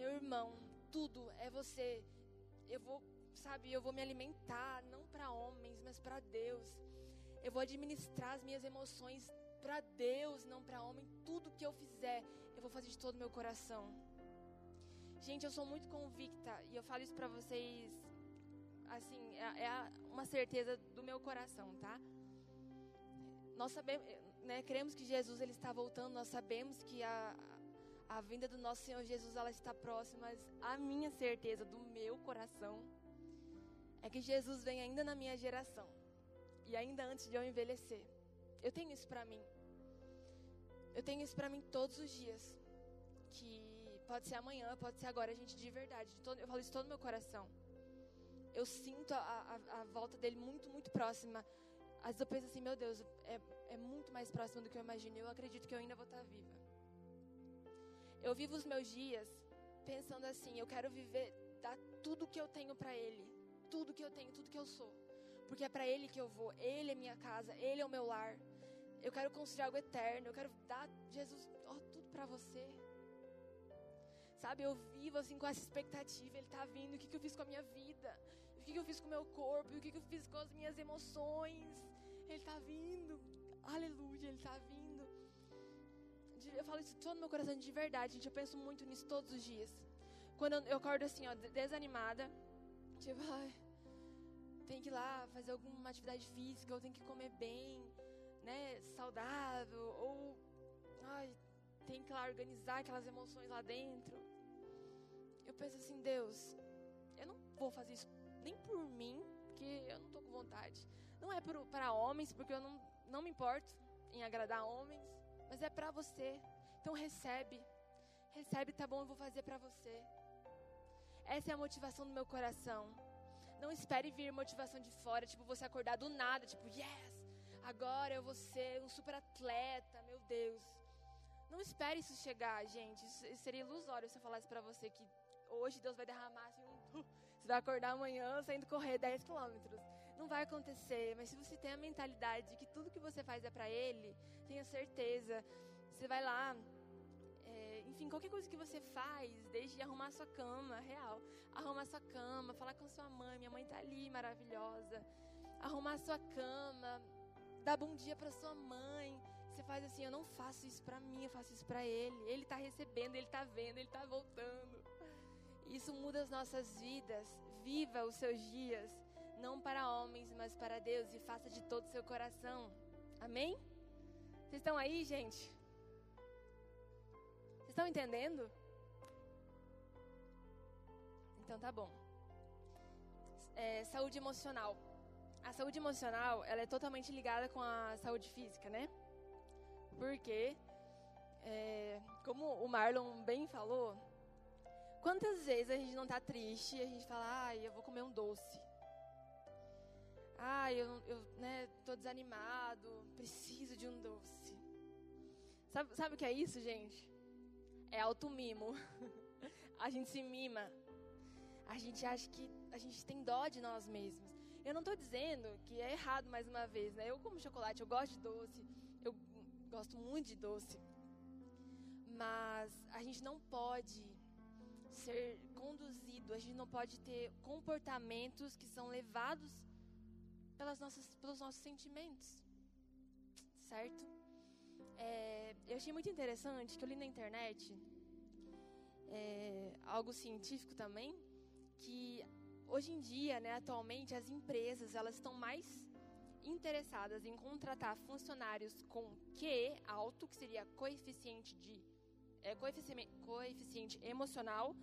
Meu irmão, tudo é você. Eu vou, sabe, eu vou me alimentar não para homens, mas para Deus. Eu vou administrar as minhas emoções para Deus, não para homem. Tudo que eu fizer, eu vou fazer de todo o meu coração. Gente, eu sou muito convicta e eu falo isso para vocês, assim, é, é uma certeza do meu coração, tá? nós sabemos, né, cremos que Jesus ele está voltando, nós sabemos que a, a vinda do nosso Senhor Jesus ela está próxima, mas a minha certeza do meu coração é que Jesus vem ainda na minha geração e ainda antes de eu envelhecer. Eu tenho isso para mim. Eu tenho isso para mim todos os dias. Que pode ser amanhã, pode ser agora, gente, de verdade. De todo, eu falo isso todo meu coração. Eu sinto a, a, a volta dele muito, muito próxima. Às vezes eu penso assim, meu Deus, é, é muito mais próximo do que eu imaginei. Eu acredito que eu ainda vou estar viva. Eu vivo os meus dias pensando assim, eu quero viver, dar tudo que eu tenho para Ele. Tudo que eu tenho, tudo que eu sou. Porque é para Ele que eu vou. Ele é minha casa, Ele é o meu lar. Eu quero construir algo eterno. Eu quero dar, Jesus, oh, tudo para você. Sabe, eu vivo assim com essa expectativa. Ele está vindo. O que, que eu fiz com a minha vida? O que, que eu fiz com o meu corpo? O que, que eu fiz com as minhas emoções? Ele está vindo. Aleluia, Ele está vindo. Eu falo isso todo no meu coração de verdade, gente. Eu penso muito nisso todos os dias. Quando eu acordo assim, ó, desanimada, tipo, ai, tem que ir lá fazer alguma atividade física, ou tem que comer bem, né, saudável, ou, ai, tem que lá organizar aquelas emoções lá dentro. Eu penso assim, Deus, eu não vou fazer isso nem por mim, porque eu não tô com vontade. Não é para homens, porque eu não, não me importo em agradar homens, mas é para você. Então recebe. Recebe, tá bom, eu vou fazer para você. Essa é a motivação do meu coração. Não espere vir motivação de fora, tipo você acordar do nada, tipo, yes, agora eu vou ser um super atleta, meu Deus. Não espere isso chegar, gente. Isso seria ilusório se eu falasse para você que hoje Deus vai derramar assim um. Você vai acordar amanhã saindo correr 10 quilômetros não vai acontecer. Mas se você tem a mentalidade de que tudo que você faz é para Ele, tenha certeza. Você vai lá, é, enfim, qualquer coisa que você faz, desde arrumar sua cama, real, arrumar sua cama, falar com sua mãe, minha mãe tá ali, maravilhosa, arrumar sua cama, dar bom dia para sua mãe. Você faz assim, eu não faço isso para mim, eu faço isso para Ele. Ele tá recebendo, Ele tá vendo, Ele tá voltando. Isso muda as nossas vidas. Viva os seus dias não para homens, mas para Deus, e faça de todo o seu coração. Amém? Vocês estão aí, gente? Vocês estão entendendo? Então tá bom. É, saúde emocional. A saúde emocional, ela é totalmente ligada com a saúde física, né? Porque É, como o Marlon bem falou, quantas vezes a gente não está triste e a gente fala, ai, eu vou comer um doce. Ai, eu, eu né, tô desanimado, preciso de um doce. Sabe, sabe o que é isso, gente? É automimo. a gente se mima. A gente acha que a gente tem dó de nós mesmos. Eu não estou dizendo que é errado mais uma vez, né? Eu como chocolate, eu gosto de doce, eu gosto muito de doce. Mas a gente não pode ser conduzido, a gente não pode ter comportamentos que são levados pelas nossas, pelos nossos sentimentos, certo? É, eu achei muito interessante que eu li na internet é, algo científico também, que hoje em dia, né, atualmente, as empresas elas estão mais interessadas em contratar funcionários com QE alto, que seria coeficiente de é, coeficiente, coeficiente emocional,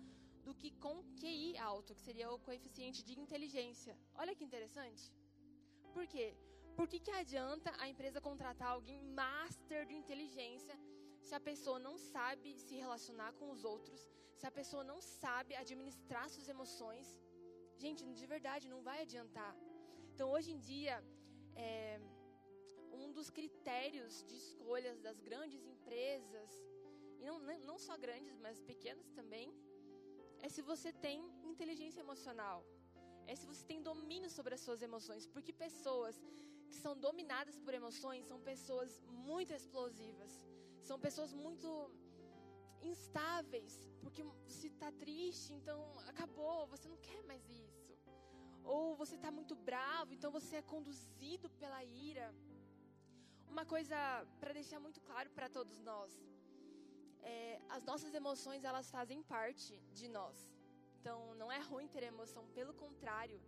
do que com QI alto, que seria o coeficiente de inteligência. Olha que interessante. Por quê? Por que, que adianta a empresa contratar alguém master de inteligência se a pessoa não sabe se relacionar com os outros, se a pessoa não sabe administrar suas emoções? Gente, de verdade, não vai adiantar. Então, hoje em dia, é, um dos critérios de escolhas das grandes empresas, e não, não só grandes, mas pequenas também, é se você tem inteligência emocional. É se você tem domínio sobre as suas emoções. Porque pessoas que são dominadas por emoções são pessoas muito explosivas. São pessoas muito instáveis. Porque se está triste, então acabou, você não quer mais isso ou você está muito bravo, então você é conduzido pela ira. Uma coisa para deixar muito claro para todos nós: é, as nossas emoções elas fazem parte de nós. Então não é ruim ter emoção, pelo contrário.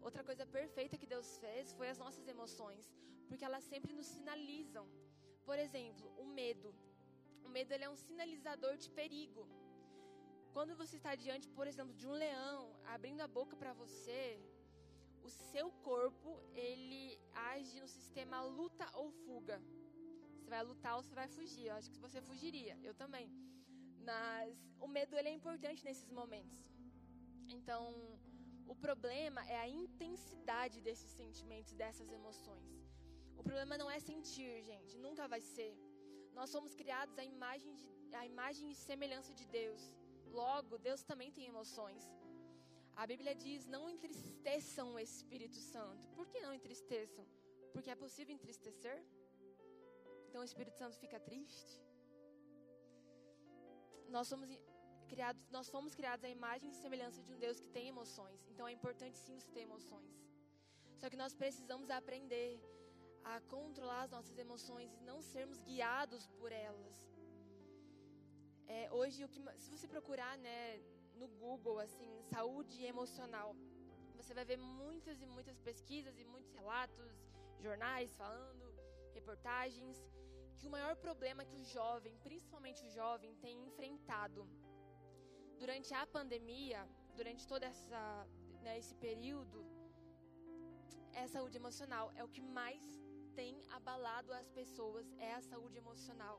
Outra coisa perfeita que Deus fez foi as nossas emoções, porque elas sempre nos sinalizam. Por exemplo, o medo. O medo ele é um sinalizador de perigo. Quando você está diante, por exemplo, de um leão abrindo a boca para você, o seu corpo ele age no sistema luta ou fuga. Você vai lutar ou você vai fugir. Eu acho que você fugiria, eu também. Mas o medo ele é importante nesses momentos. Então, o problema é a intensidade desses sentimentos, dessas emoções. O problema não é sentir, gente, nunca vai ser. Nós somos criados à imagem, de, à imagem e semelhança de Deus. Logo, Deus também tem emoções. A Bíblia diz: não entristeçam o Espírito Santo. Por que não entristeçam? Porque é possível entristecer? Então o Espírito Santo fica triste? Nós somos criados, nós fomos criados à imagem e semelhança de um Deus que tem emoções. Então é importante sim você ter emoções. Só que nós precisamos aprender a controlar as nossas emoções e não sermos guiados por elas. É, hoje, o que, se você procurar, né, no Google, assim, saúde emocional, você vai ver muitas e muitas pesquisas e muitos relatos, jornais falando, reportagens, que o maior problema que o jovem, principalmente o jovem, tem enfrentado durante a pandemia, durante todo essa, né, esse período, é a saúde emocional. É o que mais tem abalado as pessoas, é a saúde emocional.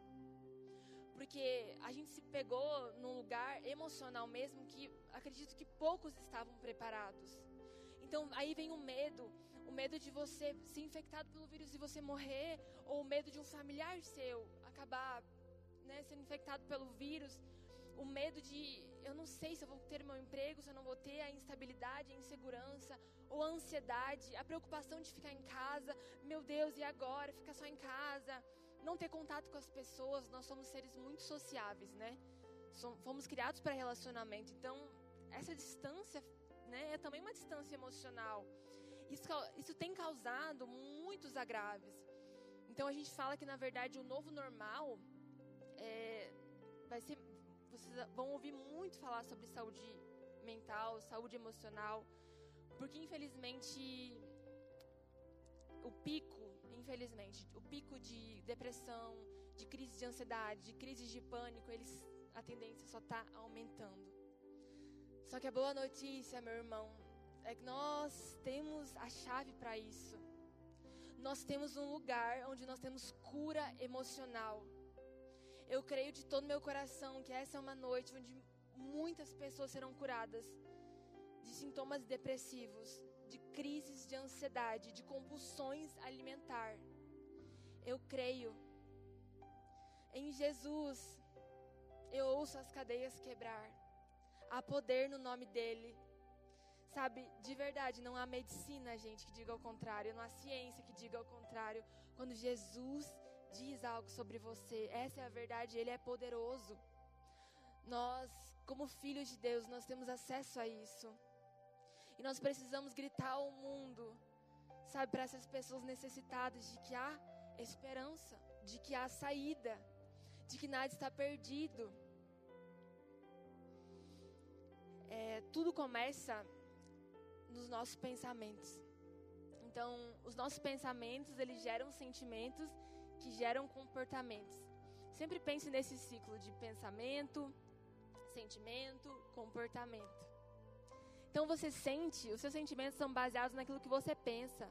Porque a gente se pegou num lugar emocional mesmo que acredito que poucos estavam preparados. Então aí vem o medo, o medo de você ser infectado pelo vírus e você morrer, ou o medo de um familiar seu acabar né, sendo infectado pelo vírus, o medo de eu não sei se eu vou ter meu emprego, se eu não vou ter a instabilidade, a insegurança, ou a ansiedade, a preocupação de ficar em casa, meu Deus, e agora? Ficar só em casa, não ter contato com as pessoas, nós somos seres muito sociáveis, né? Fomos criados para relacionamento, então essa distância né, é também uma distância emocional. Isso, isso tem causado muitos agraves. Então a gente fala que na verdade o novo normal é, vai ser. Vocês vão ouvir muito falar sobre saúde mental, saúde emocional, porque infelizmente o pico, infelizmente, o pico de depressão, de crise de ansiedade, de crise de pânico, eles, a tendência só está aumentando. Só que a boa notícia, meu irmão, é que nós temos a chave para isso. Nós temos um lugar onde nós temos cura emocional. Eu creio de todo meu coração que essa é uma noite onde muitas pessoas serão curadas de sintomas depressivos, de crises de ansiedade, de compulsões alimentar. Eu creio em Jesus. Eu ouço as cadeias quebrar. Há poder no nome dele. Sabe, de verdade, não há medicina, gente, que diga o contrário, não há ciência que diga o contrário. Quando Jesus diz algo sobre você, essa é a verdade, ele é poderoso. Nós, como filhos de Deus, nós temos acesso a isso. E nós precisamos gritar ao mundo, sabe, para essas pessoas necessitadas de que há esperança, de que há saída, de que nada está perdido. É, tudo começa nos nossos pensamentos. Então, os nossos pensamentos, eles geram sentimentos que geram comportamentos. Sempre pense nesse ciclo de pensamento, sentimento, comportamento. Então você sente, os seus sentimentos são baseados naquilo que você pensa.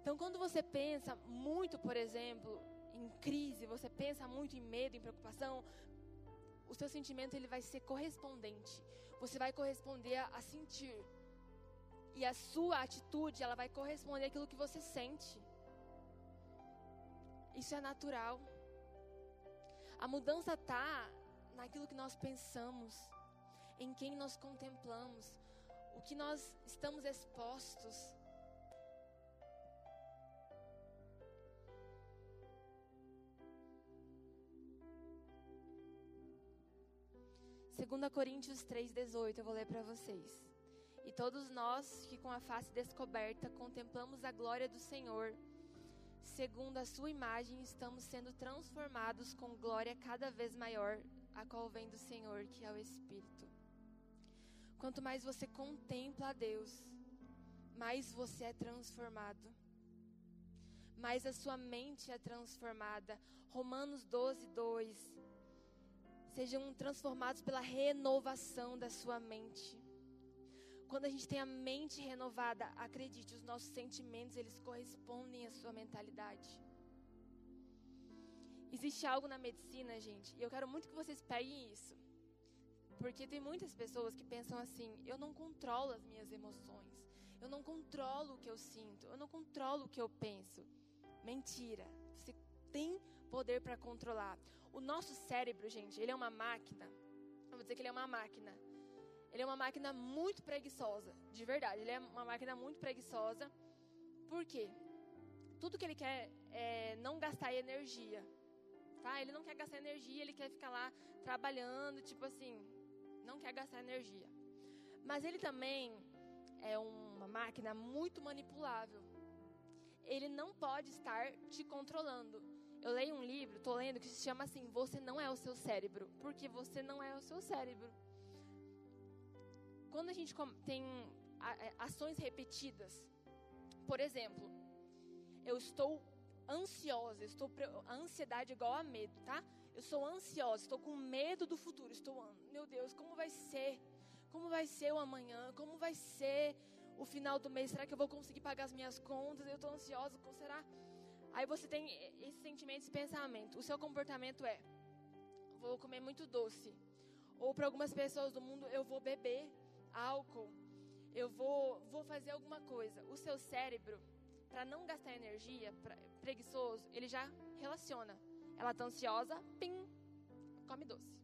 Então quando você pensa muito, por exemplo, em crise, você pensa muito em medo, em preocupação, o seu sentimento ele vai ser correspondente. Você vai corresponder a, a sentir. E a sua atitude, ela vai corresponder àquilo que você sente. Isso é natural. A mudança está naquilo que nós pensamos, em quem nós contemplamos, o que nós estamos expostos. Segunda Coríntios 3:18, eu vou ler para vocês. E todos nós que com a face descoberta contemplamos a glória do Senhor, segundo a sua imagem, estamos sendo transformados com glória cada vez maior a qual vem do Senhor, que é o Espírito. Quanto mais você contempla a Deus, mais você é transformado. Mais a sua mente é transformada. Romanos 12, 2. Sejam transformados pela renovação da sua mente. Quando a gente tem a mente renovada, acredite, os nossos sentimentos, eles correspondem à sua mentalidade. Existe algo na medicina, gente, e eu quero muito que vocês peguem isso. Porque tem muitas pessoas que pensam assim: eu não controlo as minhas emoções, eu não controlo o que eu sinto, eu não controlo o que eu penso. Mentira. Você tem poder para controlar. O nosso cérebro, gente, ele é uma máquina. Vamos dizer que ele é uma máquina. Ele é uma máquina muito preguiçosa, de verdade. Ele é uma máquina muito preguiçosa. Por quê? Tudo que ele quer é não gastar energia tá? Ele não quer gastar energia, ele quer ficar lá trabalhando, tipo assim, não quer gastar energia. Mas ele também é uma máquina muito manipulável. Ele não pode estar te controlando. Eu leio um livro, estou lendo, que se chama assim: Você não é o seu cérebro. Porque você não é o seu cérebro. Quando a gente tem é, ações repetidas, por exemplo, eu estou ansiosa, estou a ansiedade é igual a medo, tá? Eu sou ansiosa, estou com medo do futuro, estou, meu Deus, como vai ser? Como vai ser o amanhã? Como vai ser o final do mês? Será que eu vou conseguir pagar as minhas contas? Eu estou ansiosa, como será? Aí você tem esse sentimento, esse pensamento. O seu comportamento é: vou comer muito doce. Ou para algumas pessoas do mundo, eu vou beber álcool. Eu vou, vou fazer alguma coisa. O seu cérebro, para não gastar energia, pra, preguiçoso, ele já relaciona. Ela está ansiosa, pim, come doce.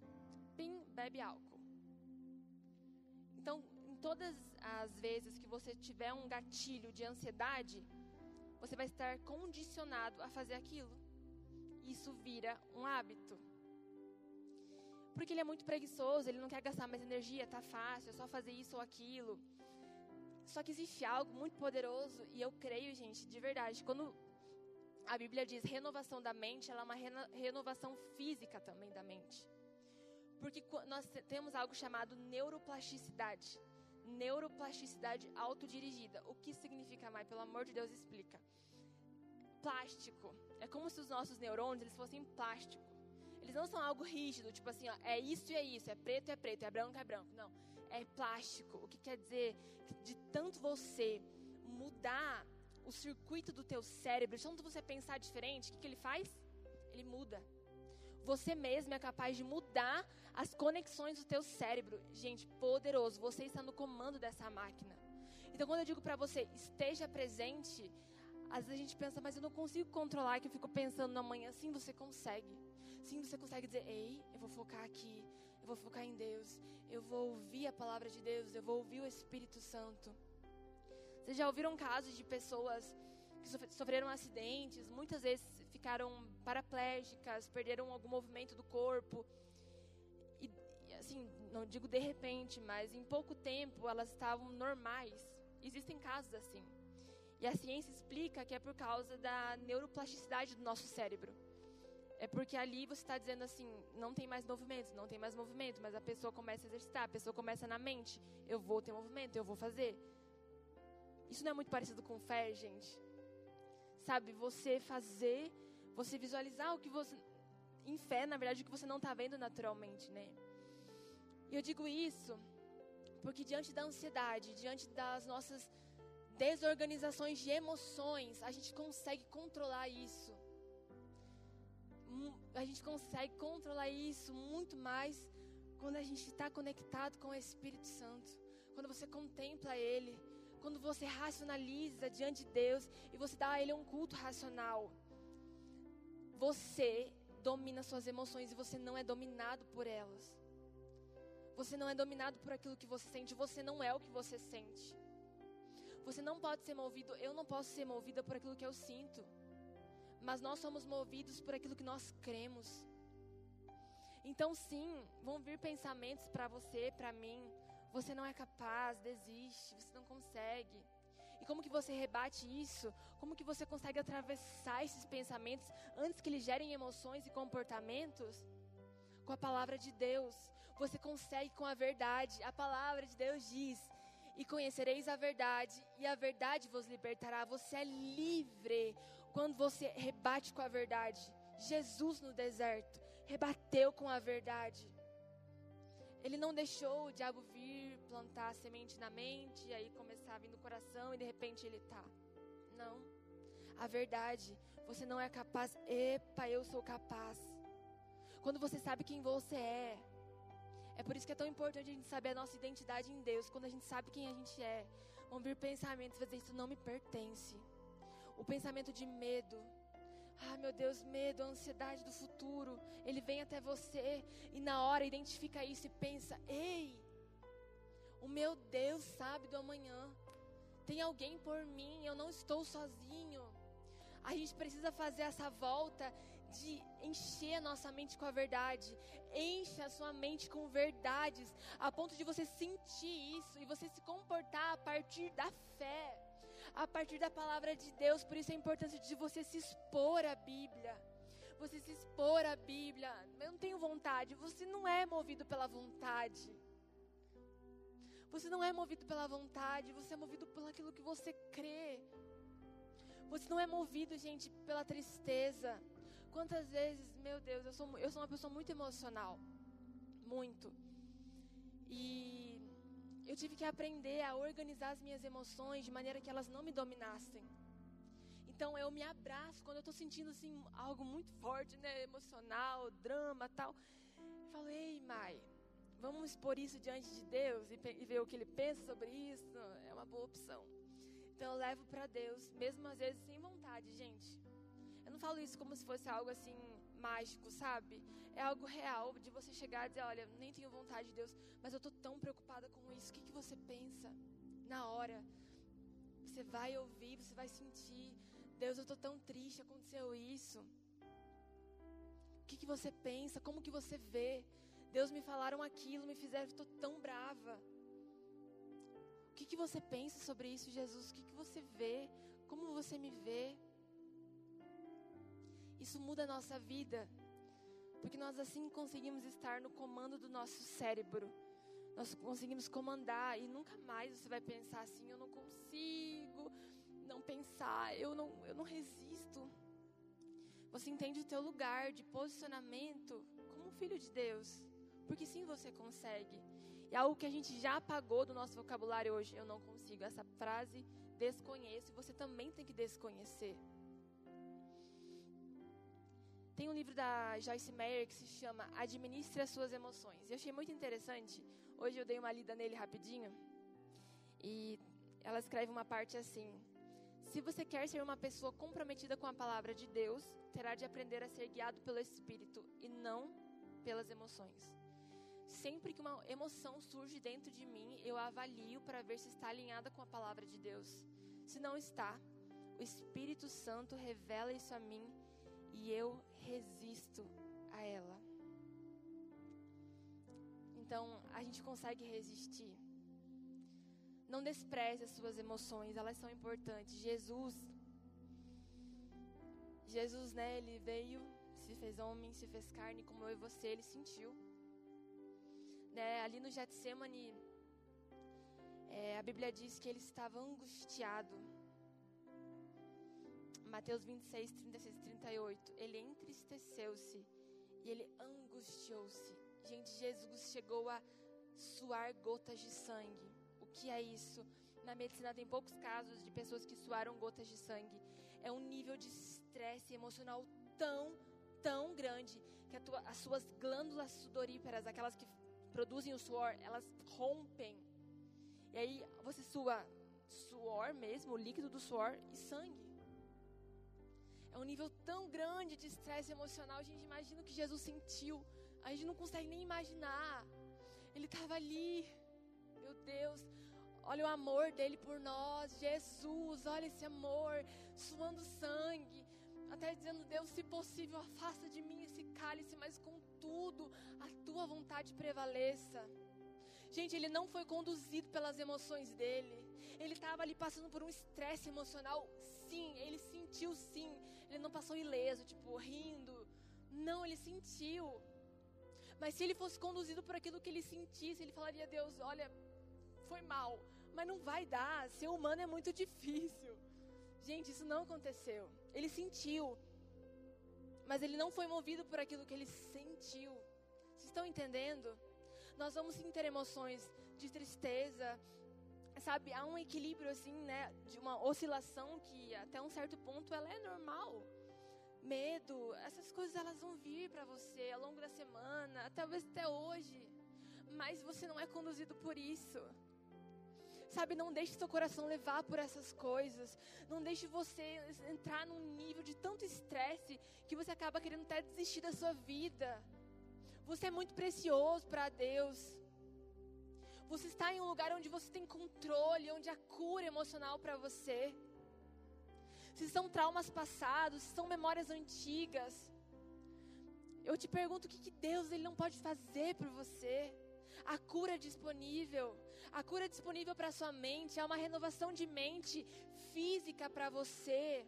Pim, bebe álcool. Então, em todas as vezes que você tiver um gatilho de ansiedade, você vai estar condicionado a fazer aquilo. Isso vira um hábito. Porque ele é muito preguiçoso, ele não quer gastar mais energia, tá fácil, é só fazer isso ou aquilo. Só que existe algo muito poderoso e eu creio, gente, de verdade, quando a Bíblia diz renovação da mente, ela é uma renovação física também da mente. Porque nós temos algo chamado neuroplasticidade. Neuroplasticidade autodirigida. O que significa mais? Pelo amor de Deus, explica. Plástico. É como se os nossos neurônios eles fossem plástico. Eles não são algo rígido, tipo assim, ó, é isso e é isso, é preto é preto, é branco é branco. Não, é plástico. O que quer dizer que de tanto você mudar o circuito do teu cérebro, de tanto você pensar diferente, o que, que ele faz? Ele muda. Você mesmo é capaz de mudar as conexões do teu cérebro. Gente, poderoso. Você está no comando dessa máquina. Então, quando eu digo para você, esteja presente, às vezes a gente pensa, mas eu não consigo controlar, que eu fico pensando na manhã. Sim, você consegue. Sim, você consegue dizer, ei, eu vou focar aqui, eu vou focar em Deus, eu vou ouvir a palavra de Deus, eu vou ouvir o Espírito Santo. Vocês já ouviram casos de pessoas que sofreram acidentes, muitas vezes ficaram paraplégicas, perderam algum movimento do corpo. E, assim, não digo de repente, mas em pouco tempo elas estavam normais. Existem casos assim. E a ciência explica que é por causa da neuroplasticidade do nosso cérebro. É porque ali você está dizendo assim, não tem mais movimento, não tem mais movimento, mas a pessoa começa a exercitar, a pessoa começa na mente, eu vou ter movimento, eu vou fazer. Isso não é muito parecido com fé, gente? Sabe, você fazer, você visualizar o que você. Em fé, na verdade, o que você não está vendo naturalmente, né? E eu digo isso porque diante da ansiedade, diante das nossas desorganizações de emoções, a gente consegue controlar isso. A gente consegue controlar isso muito mais quando a gente está conectado com o Espírito Santo. Quando você contempla Ele, quando você racionaliza diante de Deus e você dá a Ele um culto racional, você domina suas emoções e você não é dominado por elas. Você não é dominado por aquilo que você sente, você não é o que você sente. Você não pode ser movido, eu não posso ser movida por aquilo que eu sinto. Mas nós somos movidos por aquilo que nós cremos. Então, sim, vão vir pensamentos para você, para mim, você não é capaz, desiste, você não consegue. E como que você rebate isso? Como que você consegue atravessar esses pensamentos antes que eles gerem emoções e comportamentos? Com a palavra de Deus. Você consegue com a verdade. A palavra de Deus diz: "E conhecereis a verdade, e a verdade vos libertará". Você é livre quando você rebate com a verdade. Jesus no deserto rebateu com a verdade. Ele não deixou o diabo vir plantar a semente na mente, e aí começar a vir no coração e de repente ele tá. Não. A verdade, você não é capaz. Epa, eu sou capaz. Quando você sabe quem você é. É por isso que é tão importante a gente saber a nossa identidade em Deus. Quando a gente sabe quem a gente é, vão vir pensamentos, vai dizer, isso não me pertence. O pensamento de medo, ah, meu Deus, medo, a ansiedade do futuro. Ele vem até você e na hora identifica isso e pensa: ei, o meu Deus sabe do amanhã. Tem alguém por mim, eu não estou sozinho. A gente precisa fazer essa volta de encher a nossa mente com a verdade. Enche a sua mente com verdades, a ponto de você sentir isso e você se comportar a partir da fé a partir da palavra de Deus. Por isso a importância de você se expor à Bíblia. Você se expor à Bíblia. Eu não tenho vontade. Você não é movido pela vontade. Você não é movido pela vontade. Você é movido pelo aquilo que você crê. Você não é movido, gente, pela tristeza. Quantas vezes, meu Deus, eu sou, eu sou uma pessoa muito emocional. Muito. E eu tive que aprender a organizar as minhas emoções de maneira que elas não me dominassem. Então eu me abraço quando eu estou sentindo assim algo muito forte, né, emocional, drama, tal. Eu falo: "Ei, Mai, vamos expor isso diante de Deus e, e ver o que ele pensa sobre isso". É uma boa opção. Então eu levo para Deus, mesmo às vezes sem vontade, gente. Eu não falo isso como se fosse algo assim mágico, sabe? É algo real de você chegar e dizer, olha, nem tenho vontade de Deus, mas eu estou tão preocupada com isso. O que, que você pensa na hora? Você vai ouvir, você vai sentir. Deus, eu estou tão triste, aconteceu isso. O que, que você pensa? Como que você vê? Deus me falaram aquilo, me fizeram, estou tão brava. O que, que você pensa sobre isso, Jesus? O que, que você vê? Como você me vê? Isso muda a nossa vida, porque nós assim conseguimos estar no comando do nosso cérebro. Nós conseguimos comandar e nunca mais você vai pensar assim: eu não consigo não pensar, eu não, eu não resisto. Você entende o teu lugar de posicionamento como filho de Deus, porque sim você consegue. E algo que a gente já apagou do nosso vocabulário hoje, eu não consigo. Essa frase desconheço, você também tem que desconhecer. Tem um livro da Joyce Meyer que se chama Administre as Suas Emoções. Eu achei muito interessante. Hoje eu dei uma lida nele rapidinho. E ela escreve uma parte assim: Se você quer ser uma pessoa comprometida com a palavra de Deus, terá de aprender a ser guiado pelo Espírito e não pelas emoções. Sempre que uma emoção surge dentro de mim, eu avalio para ver se está alinhada com a palavra de Deus. Se não está, o Espírito Santo revela isso a mim e eu resisto a ela. Então, a gente consegue resistir. Não despreze as suas emoções, elas são importantes. Jesus Jesus, né, ele veio, se fez homem, se fez carne, como eu e você, ele sentiu. Né, ali no Getsemane, é, a Bíblia diz que ele estava angustiado. Mateus 26, 36 e 38. Ele entristeceu-se e ele angustiou-se. Gente, Jesus chegou a suar gotas de sangue. O que é isso? Na medicina tem poucos casos de pessoas que suaram gotas de sangue. É um nível de estresse emocional tão, tão grande que tua, as suas glândulas sudoríparas, aquelas que produzem o suor, elas rompem. E aí você sua suor mesmo, o líquido do suor e sangue. É um nível tão grande de estresse emocional. A gente imagina o que Jesus sentiu. A gente não consegue nem imaginar. Ele estava ali. Meu Deus. Olha o amor dele por nós. Jesus, olha esse amor. Suando sangue. Até dizendo, Deus, se possível, afasta de mim esse cálice, mas contudo, a tua vontade prevaleça. Gente, ele não foi conduzido pelas emoções dele. Ele estava ali passando por um estresse emocional, sim. Ele sentiu, sim. Ele não passou ileso, tipo, rindo. Não, ele sentiu. Mas se ele fosse conduzido por aquilo que ele sentisse, ele falaria: Deus, olha, foi mal. Mas não vai dar. Ser humano é muito difícil. Gente, isso não aconteceu. Ele sentiu. Mas ele não foi movido por aquilo que ele sentiu. Vocês estão entendendo? Nós vamos sim ter emoções de tristeza, sabe? Há um equilíbrio assim, né? De uma oscilação que até um certo ponto ela é normal. Medo, essas coisas elas vão vir para você ao longo da semana, talvez até hoje. Mas você não é conduzido por isso. Sabe, não deixe seu coração levar por essas coisas. Não deixe você entrar num nível de tanto estresse que você acaba querendo até desistir da sua vida. Você é muito precioso para Deus. Você está em um lugar onde você tem controle, onde há cura emocional para você. Se são traumas passados, se são memórias antigas. Eu te pergunto o que, que Deus ele não pode fazer por você. A cura é disponível. A cura é disponível para sua mente. É uma renovação de mente física para você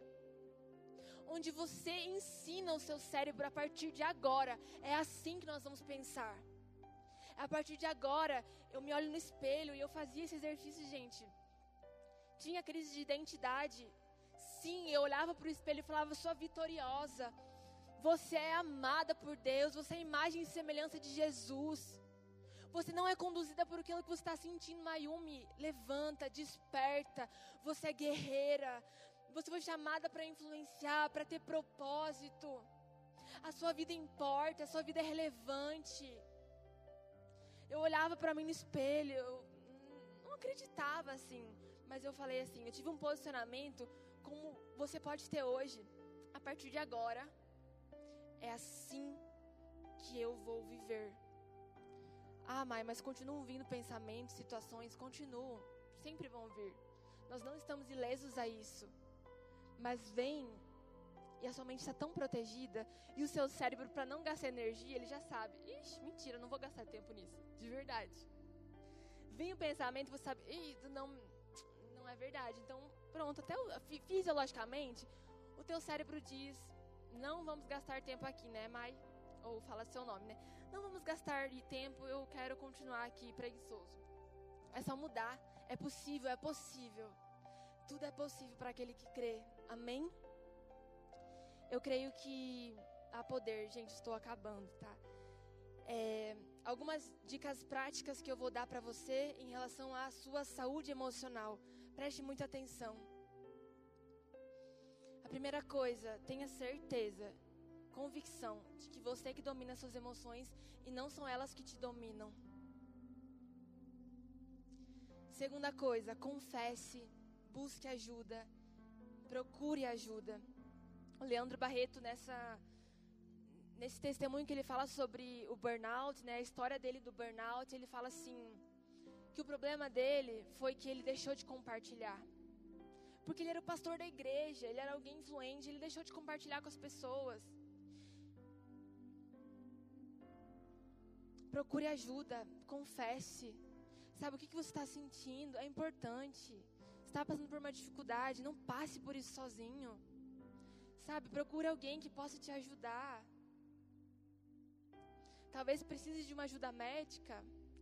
onde você ensina o seu cérebro a partir de agora. É assim que nós vamos pensar. A partir de agora, eu me olho no espelho e eu fazia esse exercício, gente. Tinha crise de identidade. Sim, eu olhava para o espelho e falava: sou vitoriosa. Você é amada por Deus. Você é imagem e semelhança de Jesus. Você não é conduzida por aquilo que você está sentindo, Mayumi. Levanta, desperta. Você é guerreira. Você foi chamada para influenciar, para ter propósito. A sua vida importa, a sua vida é relevante. Eu olhava para mim no espelho, eu não acreditava assim, mas eu falei assim, eu tive um posicionamento como você pode ter hoje. A partir de agora, é assim que eu vou viver. Ah, mãe, mas continuam vindo pensamentos, situações, continuam, sempre vão vir. Nós não estamos ilesos a isso. Mas vem e a sua mente está tão protegida e o seu cérebro, para não gastar energia, ele já sabe: ixi, mentira, não vou gastar tempo nisso, de verdade. Vem o pensamento, você sabe: ih, não, não é verdade. Então, pronto, até fisiologicamente, o teu cérebro diz: não vamos gastar tempo aqui, né, Mai? Ou fala seu nome, né? Não vamos gastar tempo, eu quero continuar aqui preguiçoso. É só mudar, é possível, é possível. Tudo é possível para aquele que crê. Amém? Eu creio que há poder, gente, estou acabando, tá? É, algumas dicas práticas que eu vou dar para você em relação à sua saúde emocional. Preste muita atenção. A primeira coisa, tenha certeza. convicção de que você que domina suas emoções e não são elas que te dominam. Segunda coisa, confesse, busque ajuda, procure ajuda. Leandro Barreto nessa nesse testemunho que ele fala sobre o burnout, né, a história dele do burnout, ele fala assim, que o problema dele foi que ele deixou de compartilhar. Porque ele era o pastor da igreja, ele era alguém influente, ele deixou de compartilhar com as pessoas. Procure ajuda, confesse. Sabe o que, que você está sentindo? É importante. Está passando por uma dificuldade, não passe por isso sozinho. Sabe, procure alguém que possa te ajudar. Talvez precise de uma ajuda médica.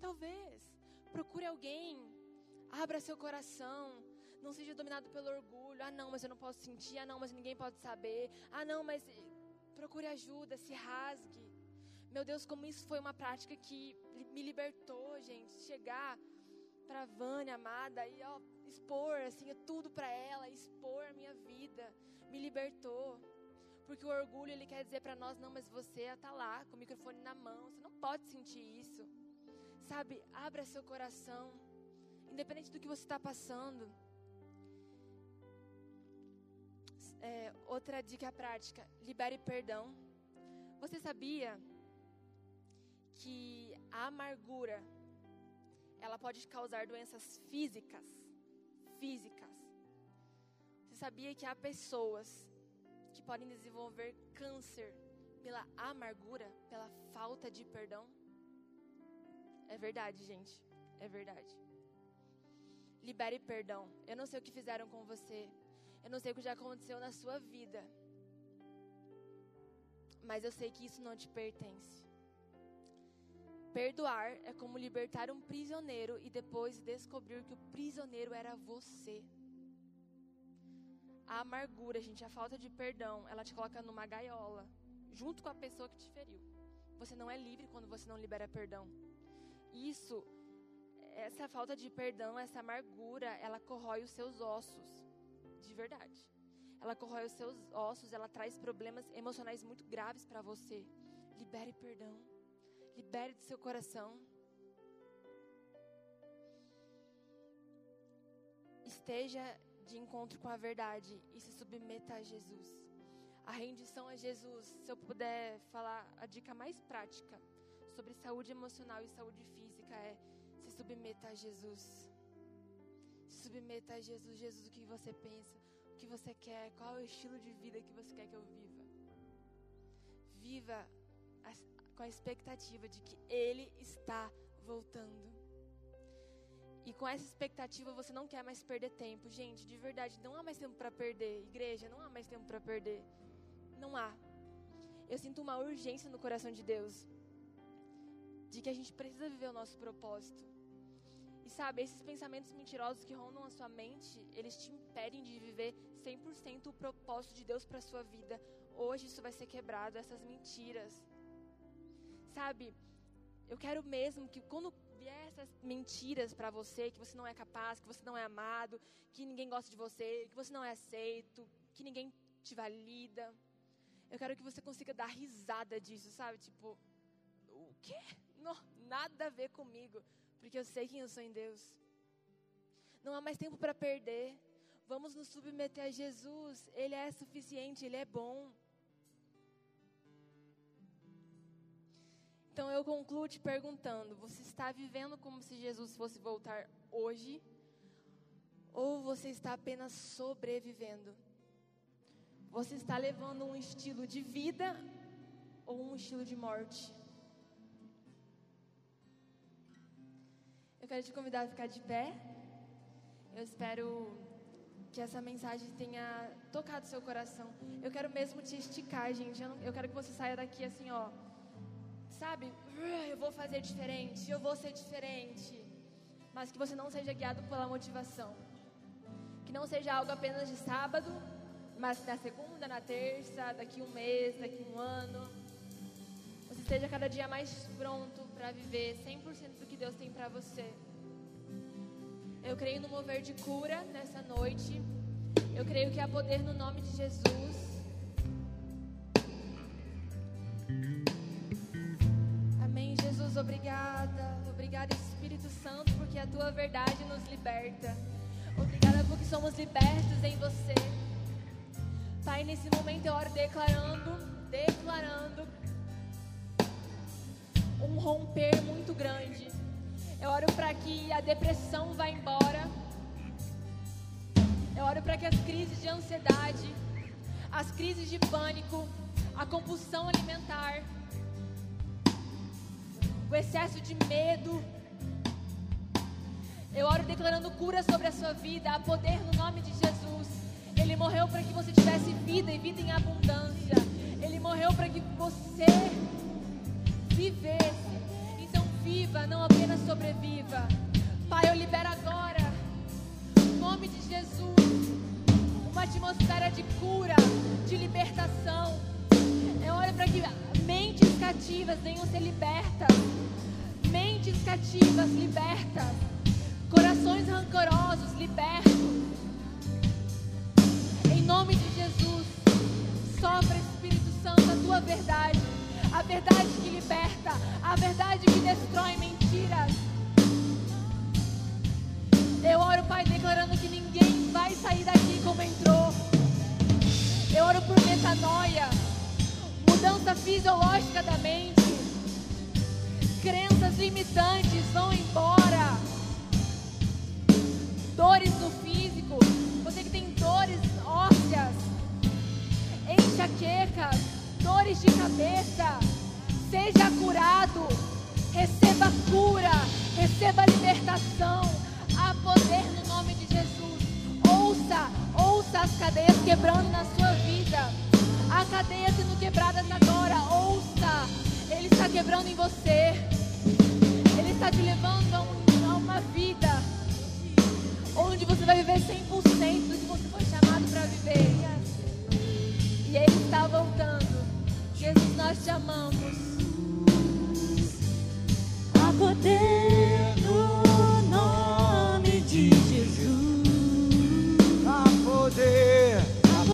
Talvez. Procure alguém. Abra seu coração. Não seja dominado pelo orgulho. Ah, não, mas eu não posso sentir. Ah, não, mas ninguém pode saber. Ah, não, mas procure ajuda. Se rasgue. Meu Deus, como isso foi uma prática que me libertou, gente. Chegar para Vânia, amada, e ó, expor assim tudo para ela, expor a minha vida, me libertou. Porque o orgulho ele quer dizer para nós não, mas você está lá com o microfone na mão, você não pode sentir isso. Sabe, abra seu coração, independente do que você está passando. É, outra dica prática: libere perdão. Você sabia que a amargura ela pode causar doenças físicas? Físicas. Você sabia que há pessoas que podem desenvolver câncer pela amargura, pela falta de perdão? É verdade, gente. É verdade. Libere perdão. Eu não sei o que fizeram com você. Eu não sei o que já aconteceu na sua vida. Mas eu sei que isso não te pertence. Perdoar é como libertar um prisioneiro e depois descobrir que o prisioneiro era você. A amargura, gente, a falta de perdão, ela te coloca numa gaiola, junto com a pessoa que te feriu. Você não é livre quando você não libera perdão. Isso, essa falta de perdão, essa amargura, ela corrói os seus ossos, de verdade. Ela corrói os seus ossos, ela traz problemas emocionais muito graves para você. Libere perdão. Libere do seu coração. Esteja de encontro com a verdade e se submeta a Jesus. A rendição a Jesus, se eu puder falar a dica mais prática sobre saúde emocional e saúde física é se submeta a Jesus. Se submeta a Jesus. Jesus, o que você pensa? O que você quer? Qual é o estilo de vida que você quer que eu viva? Viva com a expectativa de que Ele está voltando. E com essa expectativa você não quer mais perder tempo. Gente, de verdade, não há mais tempo para perder. Igreja, não há mais tempo para perder. Não há. Eu sinto uma urgência no coração de Deus. De que a gente precisa viver o nosso propósito. E sabe, esses pensamentos mentirosos que rondam a sua mente, eles te impedem de viver 100% o propósito de Deus para sua vida. Hoje isso vai ser quebrado, essas mentiras sabe, eu quero mesmo que quando essas mentiras para você, que você não é capaz, que você não é amado, que ninguém gosta de você, que você não é aceito, que ninguém te valida, eu quero que você consiga dar risada disso, sabe? Tipo, o quê? Não, nada a ver comigo, porque eu sei quem eu sou em Deus. Não há mais tempo para perder. Vamos nos submeter a Jesus. Ele é suficiente, ele é bom. Então eu concluo te perguntando: você está vivendo como se Jesus fosse voltar hoje? Ou você está apenas sobrevivendo? Você está levando um estilo de vida ou um estilo de morte? Eu quero te convidar a ficar de pé. Eu espero que essa mensagem tenha tocado seu coração. Eu quero mesmo te esticar, gente. Eu, não, eu quero que você saia daqui assim, ó sabe, eu vou fazer diferente, eu vou ser diferente. Mas que você não seja guiado pela motivação. Que não seja algo apenas de sábado, mas na segunda, na terça, daqui um mês, daqui um ano. Você esteja cada dia mais pronto para viver 100% do que Deus tem para você. Eu creio no mover de cura nessa noite. Eu creio que há poder no nome de Jesus. Obrigada. Obrigada, Espírito Santo, porque a tua verdade nos liberta. Obrigada porque somos libertos em você. Pai, nesse momento eu oro declarando, declarando um romper muito grande. Eu oro para que a depressão vá embora. Eu oro para que as crises de ansiedade, as crises de pânico, a compulsão alimentar, excesso de medo. Eu oro declarando cura sobre a sua vida, a poder no nome de Jesus. Ele morreu para que você tivesse vida e vida em abundância. Ele morreu para que você vivesse. Então viva, não apenas sobreviva. Pai, eu libero agora, no nome de Jesus, uma atmosfera de cura, de libertação. Eu oro para que mentes cativas venham ser libertas. Mentes cativas libertas. Corações rancorosos libertos. Em nome de Jesus, sopra Espírito Santo a tua verdade. A verdade que liberta, a verdade que destrói mentiras. Eu oro, Pai, declarando que ninguém vai sair daqui como entrou. Eu oro por metanoia mudança fisiológica da mente. Crenças limitantes vão embora. Dores no físico. Você que tem dores ósseas, enxaquecas, dores de cabeça. Seja curado. Receba cura. Receba libertação. Há poder no nome de Jesus. Ouça, ouça as cadeias quebrando na sua a cadeias sendo quebradas agora. Ouça. Ele está quebrando em você. Ele está te levando a, um, a uma vida onde você vai viver 100% do que você foi chamado para viver. E Ele está voltando. Jesus, nós te amamos. A poder no nome de Jesus. A poder.